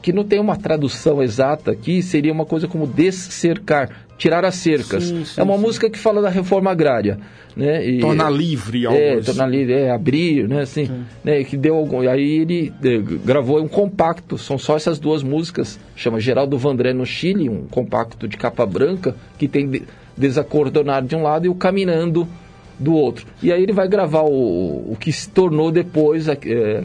Speaker 2: que não tem uma tradução exata aqui, seria uma coisa como descercar, tirar as cercas. Sim, sim, é uma sim. música que fala da reforma agrária. Né?
Speaker 1: E, tornar livre algo
Speaker 2: É, tornar livre, é, abrir, né? Assim, né? Que deu algum, aí ele é, gravou um compacto, são só essas duas músicas, chama Geraldo Vandré no Chile, um compacto de capa branca, que tem Desacordonar de um lado e o Caminando do outro. E aí ele vai gravar o, o que se tornou depois é,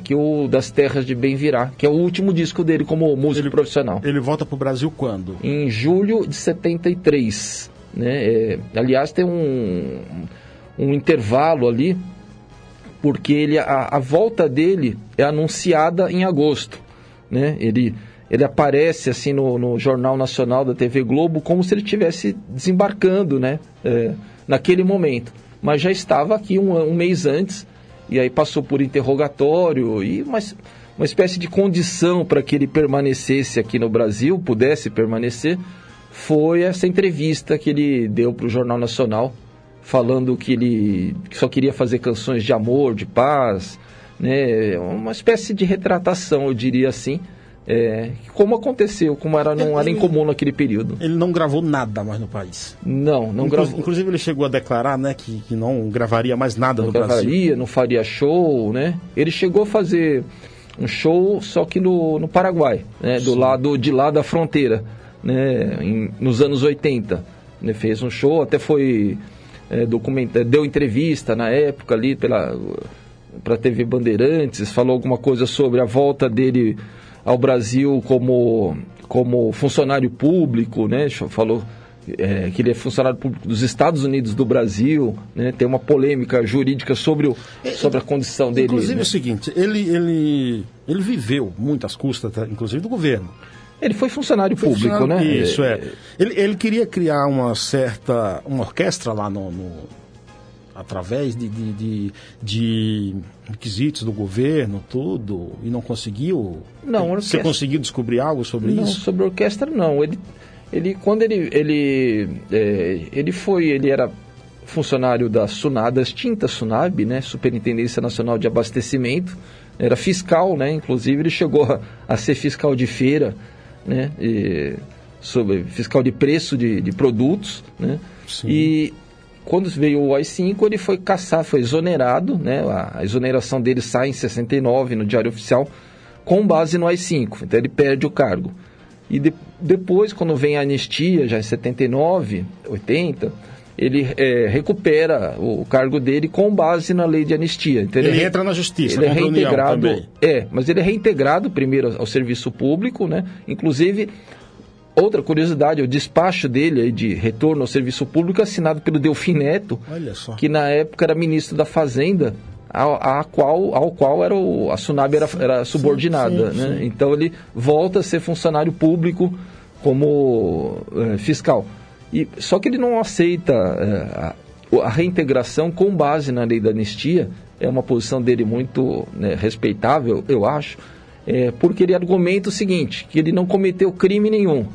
Speaker 2: que o Das Terras de Bem Virá, que é o último disco dele como músico
Speaker 1: ele,
Speaker 2: profissional.
Speaker 1: Ele volta para o Brasil quando?
Speaker 2: Em julho de 73. Né? É, aliás, tem um, um intervalo ali, porque ele, a, a volta dele é anunciada em agosto. Né? Ele ele aparece assim no, no, Jornal Nacional da TV Globo como se ele estivesse desembarcando, né, é, naquele momento mas já estava aqui um, um mês antes, e aí passou por interrogatório e uma, uma espécie de condição para que ele permanecesse aqui no Brasil, pudesse permanecer, foi essa entrevista que ele deu para o Jornal Nacional, falando que ele só queria fazer canções de amor, de paz, né? uma espécie de retratação, eu diria assim, é, como aconteceu, como era, não era incomum naquele período.
Speaker 1: Ele não gravou nada mais no país.
Speaker 2: Não, não gravou.
Speaker 1: Inclusive ele chegou a declarar, né, que, que não gravaria mais nada
Speaker 2: não
Speaker 1: no
Speaker 2: gravaria,
Speaker 1: Brasil.
Speaker 2: Não faria show, né? Ele chegou a fazer um show só que no, no Paraguai, né, do lado de lá da fronteira, né, em, nos anos 80. Ele fez um show, até foi é, documenta, deu entrevista na época ali pela para TV Bandeirantes, falou alguma coisa sobre a volta dele ao Brasil como, como funcionário público, né? Falou é, que ele é funcionário público dos Estados Unidos do Brasil, né? Tem uma polêmica jurídica sobre, o, é, sobre a condição dele.
Speaker 1: Inclusive
Speaker 2: né?
Speaker 1: é o seguinte, ele, ele, ele viveu muitas custas, tá, inclusive do governo.
Speaker 2: Ele foi funcionário foi público, funcionário,
Speaker 1: né? Isso, é. Ele, ele queria criar uma certa, uma orquestra lá no, no através de, de, de, de, requisitos do governo, tudo, e não conseguiu?
Speaker 2: Não,
Speaker 1: Você conseguiu descobrir algo sobre
Speaker 2: não,
Speaker 1: isso?
Speaker 2: sobre a orquestra não. Ele, ele quando ele ele é, ele foi, ele era funcionário da Sunab, extinta Sunab, né, Superintendência Nacional de Abastecimento, era fiscal, né, inclusive ele chegou a, a ser fiscal de feira, né, e, sobre fiscal de preço de, de produtos, né, Sim. e quando veio o AI-5, ele foi caçar, foi exonerado, né? A, exoneração dele sai em 69 no Diário Oficial, com base no AI-5. Então ele perde o cargo. E de, depois, quando vem a anistia, já em 79, 80, ele é, recupera o cargo dele com base na lei de anistia.
Speaker 1: Então, ele, ele entra na justiça,
Speaker 2: ele é reintegrado. É, mas ele é reintegrado primeiro ao serviço público, né? Inclusive Outra curiosidade, o despacho dele de retorno ao serviço público assinado pelo Delfim Neto, que na época era ministro da Fazenda, a, a qual, ao qual era o, a Sunab era, era subordinada. Sim, sim, né? Sim. Então ele volta a ser funcionário público como é, fiscal. E, só que ele não aceita é, a, a, reintegração com base na lei da anistia, é uma posição dele muito né, respeitável, eu acho, é, porque ele argumenta o seguinte, que ele não cometeu crime nenhum.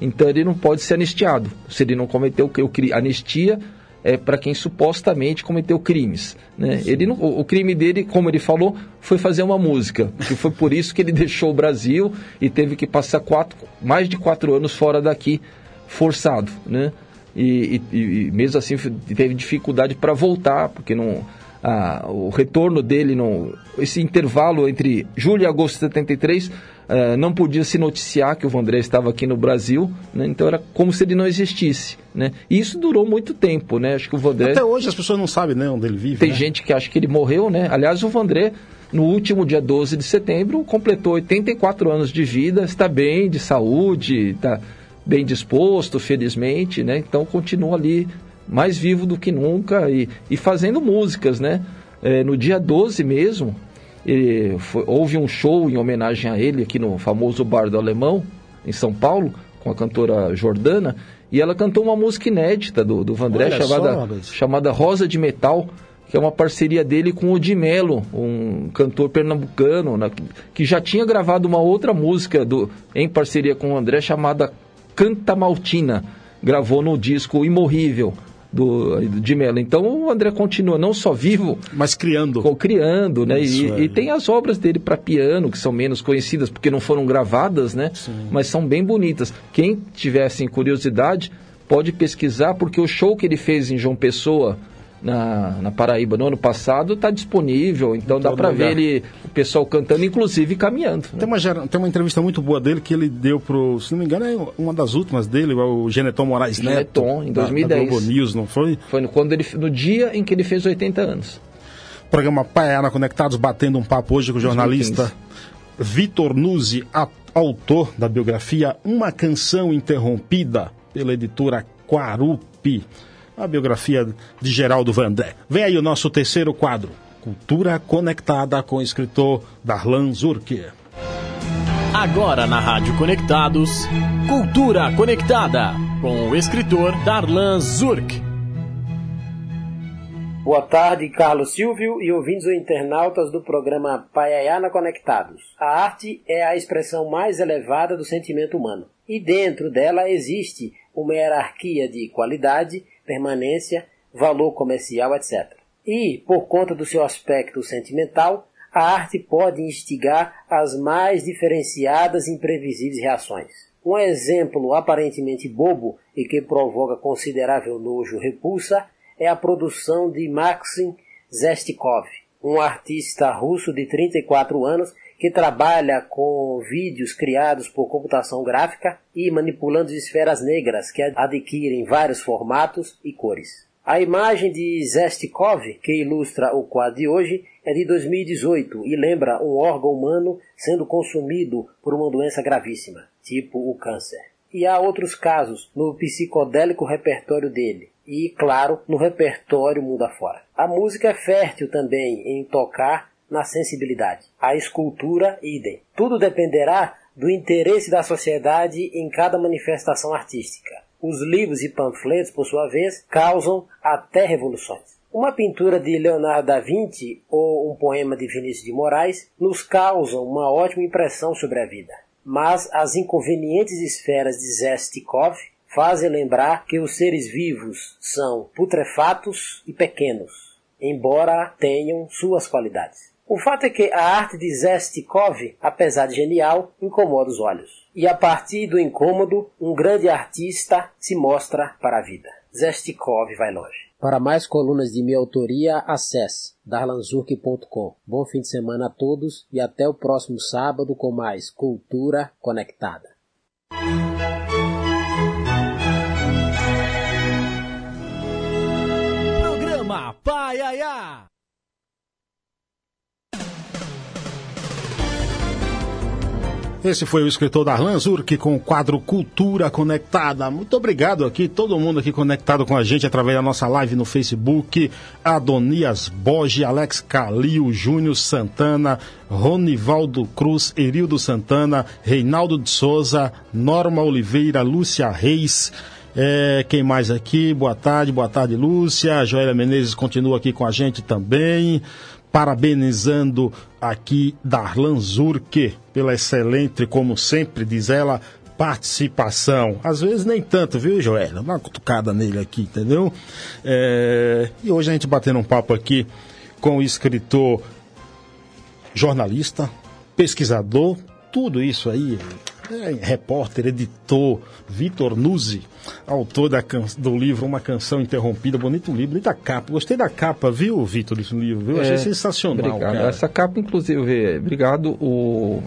Speaker 2: Então ele não pode ser anistiado. Se ele não cometeu o crime, anistia é para quem supostamente cometeu crimes. Né? Ele não, o, crime dele, como ele falou, foi fazer uma música. E foi por isso que ele *laughs* deixou o Brasil e teve que passar quatro, mais de quatro anos fora daqui, forçado. Né? E, e, e mesmo assim teve dificuldade para voltar, porque não, ah, o retorno dele, no, esse intervalo entre julho e agosto de 73 Uh, não podia se noticiar que o Vandré estava aqui no Brasil, né? então era como se ele não existisse. Né? E isso durou muito tempo, né? Acho que o Vandré.
Speaker 1: Até hoje as pessoas não sabem né, onde ele vive.
Speaker 2: Tem
Speaker 1: né?
Speaker 2: gente que acha que ele morreu, né? Aliás, o Vandré, no último dia 12 de setembro, completou 84 anos de vida, está bem, de saúde, está bem disposto, felizmente, né? Então continua ali mais vivo do que nunca e, e fazendo músicas, né? É, no dia 12 mesmo, foi, houve um show em homenagem a ele aqui no famoso Bar do Alemão, em São Paulo, com a cantora Jordana, e ela cantou uma música inédita do, do Vandré chamada, chamada Rosa de Metal, que é uma parceria dele com o Di Mello, um cantor pernambucano, né, que já tinha gravado uma outra música do, em parceria com o André chamada Canta Maltina. Gravou no disco Imorrível do, de Mello. Então o André continua não só vivo,
Speaker 1: mas criando.
Speaker 2: criando, né? Isso, e, é. e, tem as obras dele para piano que são menos conhecidas porque não foram gravadas, né? Sim. Mas são bem bonitas. Quem tivesse curiosidade pode pesquisar porque o show que ele fez em João Pessoa na, na Paraíba no ano passado está disponível, então dá para ver ele, o pessoal cantando, inclusive caminhando.
Speaker 1: Né? Tem, uma, tem uma entrevista muito boa dele que ele deu pro, se não me engano, é uma das últimas dele, o Geneton Moraes
Speaker 2: Geneton,
Speaker 1: Neto.
Speaker 2: em 2010. Da,
Speaker 1: Globo News, não foi?
Speaker 2: Foi no, quando ele, no dia em que ele fez 80 anos.
Speaker 1: Programa Paiana Conectados, batendo um papo hoje com o jornalista Vitor Nuzzi, autor da biografia Uma Canção Interrompida, pela editora Quarupi a biografia de Geraldo Vandré. Vem aí o nosso terceiro quadro, Cultura Conectada com o escritor Darlan Zurk.
Speaker 3: Agora na Rádio Conectados, Cultura Conectada com o escritor Darlan Zurk.
Speaker 7: Boa tarde, Carlos Silvio e ouvintes ou internautas do programa Paiaiana Conectados. A arte é a expressão mais elevada do sentimento humano e dentro dela existe uma hierarquia de qualidade, permanência, valor comercial, etc. E, por conta do seu aspecto sentimental, a arte pode instigar as mais diferenciadas e imprevisíveis reações. Um exemplo aparentemente bobo e que provoca considerável nojo e repulsa é a produção de Maxim Zestikov, um artista russo de 34 anos que trabalha com vídeos criados por computação gráfica e manipulando esferas negras que adquirem vários formatos e cores. A imagem de Zestikov, que ilustra o quadro de hoje, é de 2018 e lembra um órgão humano sendo consumido por uma doença gravíssima, tipo o câncer. E há outros casos no psicodélico repertório dele, e, claro, no repertório mundo afora. A música é fértil também em tocar na sensibilidade. A escultura, idem. Tudo dependerá do interesse da sociedade em cada manifestação artística. Os livros e panfletos, por sua vez, causam até revoluções. Uma pintura de Leonardo da Vinci ou um poema de Vinícius de Moraes nos causam uma ótima impressão sobre a vida. Mas as inconvenientes esferas de Zestikov fazem lembrar que os seres vivos são putrefatos e pequenos, embora tenham suas qualidades. O fato é que a arte de Zestikov, apesar de genial, incomoda os olhos. E a partir do incômodo, um grande artista se mostra para a vida. Zestikov vai longe. Para mais colunas de minha autoria, acesse darlanzurk.com. Bom fim de semana a todos e até o próximo sábado com mais Cultura Conectada.
Speaker 3: Programa Paiaiá.
Speaker 1: Esse foi o escritor Darlan Zurk com o quadro Cultura Conectada. Muito obrigado aqui, todo mundo aqui conectado com a gente através da nossa live no Facebook. Adonias Boge, Alex Calil, Júnior Santana, Ronivaldo Cruz, Erildo Santana, Reinaldo de Souza, Norma Oliveira, Lúcia Reis. É, quem mais aqui? Boa tarde, boa tarde, Lúcia. Joélia Menezes continua aqui com a gente também parabenizando aqui Darlan Zurke pela excelente, como sempre diz ela, participação. Às vezes nem tanto, viu, Joel? Dá uma cutucada nele aqui, entendeu? É... E hoje a gente batendo um papo aqui com o escritor, jornalista, pesquisador, tudo isso aí, repórter, editor, Vitor Nuzzi, autor da can... do livro Uma Canção Interrompida, bonito livro, bonita capa. Gostei da capa, viu, Vitor, desse livro, viu? Achei é, sensacional,
Speaker 2: obrigado. Cara. Essa capa, inclusive, obrigado, o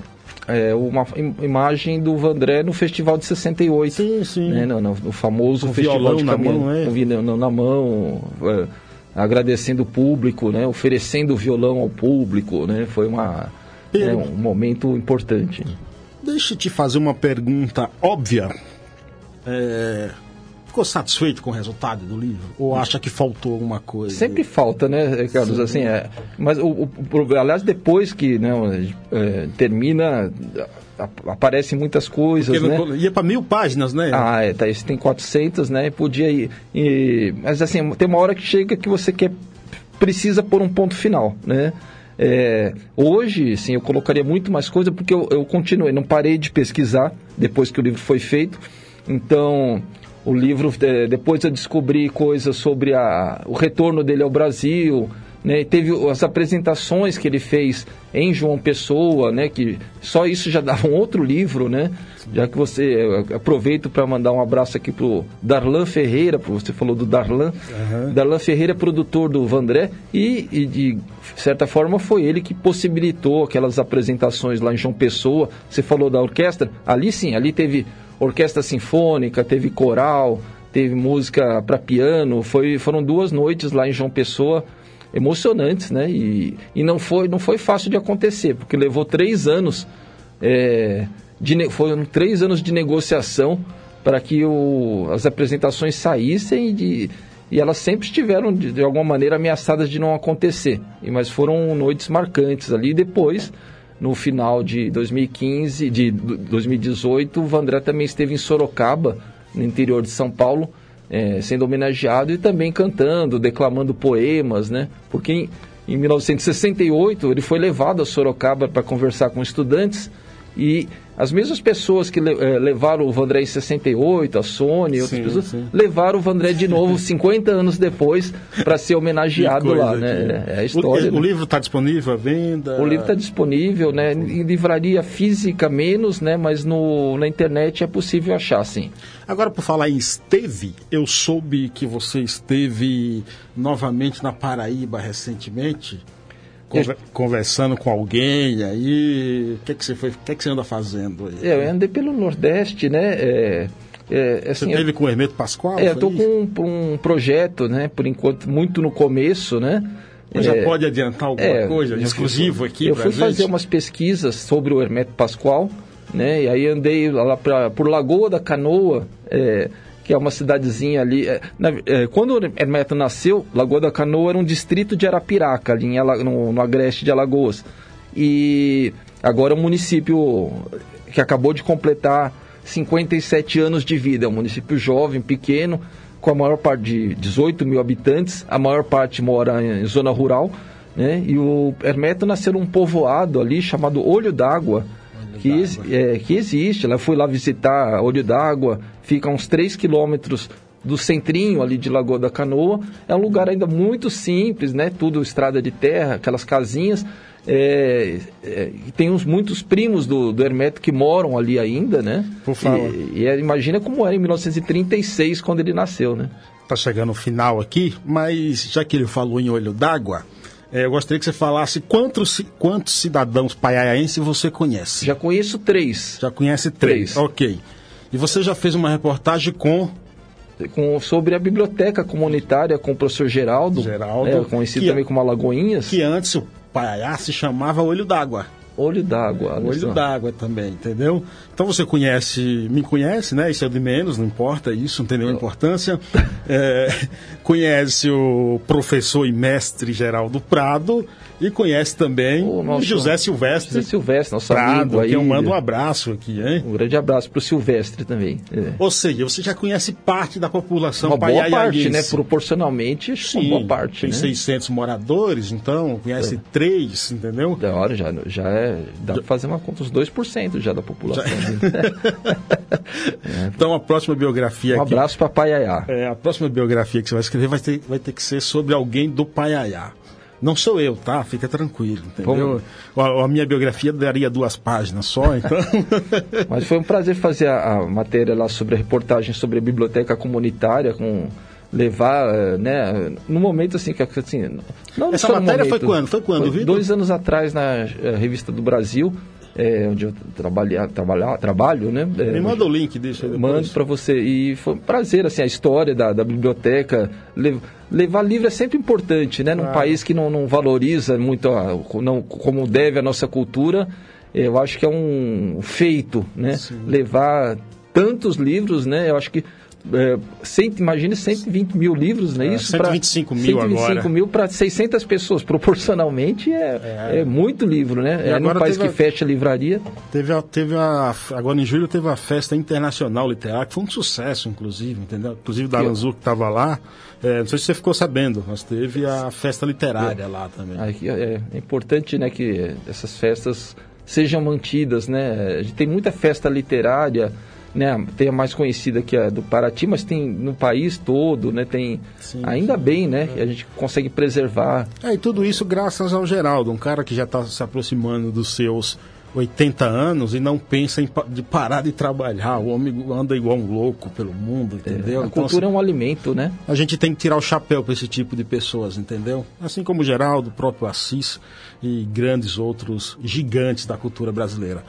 Speaker 2: é, uma imagem do Vandré no Festival de 68.
Speaker 1: Sim, sim.
Speaker 2: Né, no, no, no famoso Festival de Caminhão. Na mão, é. Com na mão, é, agradecendo o público, né, oferecendo o violão ao público. Né, foi uma, é, um momento importante.
Speaker 1: Deixa eu te fazer uma pergunta óbvia. É, ficou satisfeito com o resultado do livro? Ou acha que faltou alguma coisa?
Speaker 2: Sempre falta, né, Carlos? Assim, é, mas o, o, aliás, depois que né, é, termina, aparecem muitas coisas, Porque né?
Speaker 1: Ia para mil páginas, né?
Speaker 2: Ah, é, tá, esse tem 400, né? Podia ir, ir, Mas assim, tem uma hora que chega que você quer precisa pôr um ponto final, né? É, hoje, sim, eu colocaria muito mais coisa porque eu, eu continuei, não parei de pesquisar depois que o livro foi feito. Então, o livro, é, depois eu descobri coisas sobre a, o retorno dele ao Brasil, né? Teve as apresentações que ele fez em João Pessoa, né? Que só isso já *laughs* dava um outro livro, né? Já que você aproveito para mandar um abraço aqui pro Darlan Ferreira, você falou do Darlan. Uhum. Darlan Ferreira é produtor do Vandré e, e, de certa forma foi ele que possibilitou aquelas apresentações lá em João Pessoa. Você falou da orquestra, ali sim, ali teve orquestra sinfônica, teve coral, teve música para piano. Foi, foram duas noites lá em João Pessoa emocionantes, né? E, e não, foi, não foi fácil de acontecer, porque levou três anos, é, de, foram três anos de negociação para que o, as apresentações saíssem e, de, e elas sempre estiveram, de, de, alguma maneira, ameaçadas de não acontecer. E, mas foram noites marcantes ali. Depois, no final de 2015, de 2018, o Vandré também esteve em Sorocaba, no interior de São Paulo, é, sendo homenageado e também cantando, declamando poemas, né? Porque em, em 1968 ele foi levado a Sorocaba para conversar com estudantes e as mesmas pessoas que é, levaram o Vandré em 68, a Sony, outras sim, pessoas, sim. levaram o Vandré de novo *laughs* 50 anos depois para ser homenageado lá, né? É a história.
Speaker 1: O,
Speaker 2: o
Speaker 1: né? livro está disponível à venda?
Speaker 2: O livro está disponível, né? Em livraria física menos, né? Mas no, na internet é possível achar, sim.
Speaker 1: Agora, por falar em esteve, eu soube que você esteve novamente na Paraíba recentemente conversando com alguém aí? O que, é que você foi? O que, é que você anda fazendo aí?
Speaker 2: Eu andei pelo Nordeste, né? É,
Speaker 1: é, assim, você teve eu, com o Hermeto Pascoal?
Speaker 2: É, eu estou com um, projeto, né? Por enquanto, muito no começo, né?
Speaker 1: Mas já é, pode adiantar alguma é, coisa exclusivo aqui
Speaker 2: Eu fui
Speaker 1: gente?
Speaker 2: fazer umas pesquisas sobre o Hermeto Pascoal, né? E aí andei lá pra, por Lagoa da Canoa, é, que é uma cidadezinha ali. É, na, é, quando Hermeto nasceu, Lagoa da Canoa era um distrito de Arapiraca, ali em, no, no agreste de Alagoas. E agora é um município que acabou de completar 57 anos de vida. É um município jovem, pequeno, com a maior parte de 18 mil habitantes. A maior parte mora em zona rural. Né? E o Hermeto nasceu num povoado ali chamado Olho d'Água que, é, que existe. Ela foi lá visitar Olho d'Água, fica a uns 3 quilômetros do centrinho ali de Lagoa da Canoa. É um lugar ainda muito simples, né? Tudo estrada de terra, aquelas casinhas. É, é, tem uns muitos primos do, do Hermeto que moram ali ainda, né?
Speaker 1: Por favor.
Speaker 2: E, e é, imagina como era em 1936, quando ele nasceu, né?
Speaker 1: Tá chegando o final aqui, mas já que ele falou em Olho d'Água, eu gostaria que você falasse quantos, quantos cidadãos paiaienses você conhece.
Speaker 2: Já conheço três.
Speaker 1: Já conhece três. três. Ok. E você já fez uma reportagem com
Speaker 2: com, sobre a biblioteca comunitária com o professor Geraldo,
Speaker 1: Geraldo
Speaker 2: é, conhecido que, também como Alagoinhas.
Speaker 1: Que antes o Paiaiá se chamava Olho d'Água.
Speaker 2: Olho d'água.
Speaker 1: Olho d'água também, entendeu? Então você conhece, me conhece, né? Isso é de menos, não importa isso, não tem nenhuma importância. É, *laughs* conhece o professor e mestre Geraldo Prado e conhece também o, nosso, José Silvestre.
Speaker 2: José Silvestre, nosso
Speaker 1: Prado,
Speaker 2: amigo aí.
Speaker 1: eu mando um abraço aqui, hein?
Speaker 2: Um grande abraço para o Silvestre também.
Speaker 1: É. Ou seja, você já conhece parte da população
Speaker 2: Uma boa parte, né? Proporcionalmente, Sim, uma boa parte.
Speaker 1: Tem
Speaker 2: né?
Speaker 1: 600 moradores, então conhece é. três, entendeu?
Speaker 2: Da hora, já, já é, dá para fazer uma conta, uns 2% já da população.
Speaker 1: Já... *laughs* então a próxima biografia
Speaker 2: Um abraço para Paiaiá.
Speaker 1: É, a próxima biografia que você vai escrever vai ter, vai ter que ser sobre alguém do Paiaiá. Não sou eu, tá? Fica tranquilo, entendeu? A, a, minha biografia daria duas páginas só, então. *laughs*
Speaker 2: Mas foi um prazer fazer a, a, matéria lá sobre a reportagem sobre a biblioteca comunitária com levar, eh, né, no momento assim que assim,
Speaker 1: não Essa matéria momento, foi quando? Foi quando,
Speaker 2: foi Dois anos atrás na eh, revista do Brasil é, onde eu trabalhar, trabalhar, trabalho, né? É,
Speaker 1: Me manda o link, deixa eu
Speaker 2: Mando para você. E foi um prazer, assim, a história da, da biblioteca. Levar livro é sempre importante, né? Num país que não, não valoriza muito, a, não, como deve a nossa cultura, eu acho que é um feito, né? Sim. Levar tantos livros, né? Eu acho que é, cento, imagine 120 mil livros, não é, é isso?
Speaker 1: 125 mil 125 agora. 125
Speaker 2: mil para 600 pessoas, proporcionalmente é, é. é muito livro, né? é num país que a, fecha a livraria.
Speaker 1: Teve, a, teve a, agora em julho teve a Festa Internacional Literária, que foi um sucesso, inclusive, entendeu? Inclusive da Alanzu que estava lá. É, não sei se você ficou sabendo, mas teve a festa literária lá também.
Speaker 2: É, é importante né, que essas festas sejam mantidas, né? A gente tem muita festa literária né, tem a mais conhecida que é do Paraty, mas tem no país todo, né, tem sim, ainda sim. bem, né, que a gente consegue preservar.
Speaker 1: É, e tudo isso graças ao Geraldo, um cara que já está se aproximando dos seus 80 anos e não pensa em de parar de trabalhar. O homem anda igual um louco pelo mundo, entendeu?
Speaker 2: É, a então, cultura assim, é um alimento, né?
Speaker 1: A gente tem que tirar o chapéu para esse tipo de pessoas, entendeu? Assim como o Geraldo, o próprio Assis e grandes outros gigantes da cultura brasileira.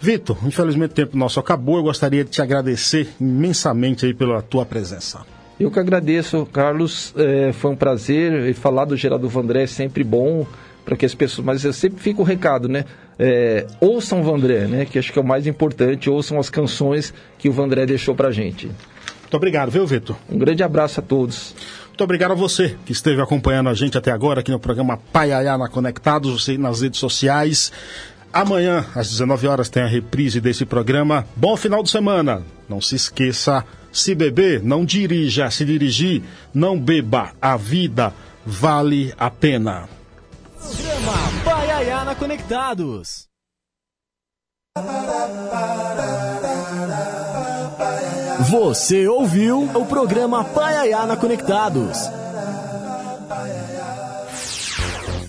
Speaker 1: Vitor, infelizmente o tempo nosso acabou. Eu gostaria de te agradecer imensamente aí pela tua presença.
Speaker 2: Eu que agradeço, Carlos. É, foi um prazer. E falar do Geraldo Vandré é sempre bom para que as pessoas. Mas eu sempre fico o recado, né? É, ouçam o Vandré, né? Que acho que é o mais importante. Ouçam as canções que o Vandré deixou para gente.
Speaker 1: Muito obrigado, viu, Vitor?
Speaker 2: Um grande abraço a todos.
Speaker 1: Muito obrigado a você que esteve acompanhando a gente até agora aqui no programa Paiaiana Conectados, você nas redes sociais. Amanhã, às 19 horas, tem a reprise desse programa. Bom final de semana. Não se esqueça, se beber, não dirija. Se dirigir, não beba. A vida vale a pena.
Speaker 3: Programa Baiana Conectados. Você ouviu o programa Paiaiana Conectados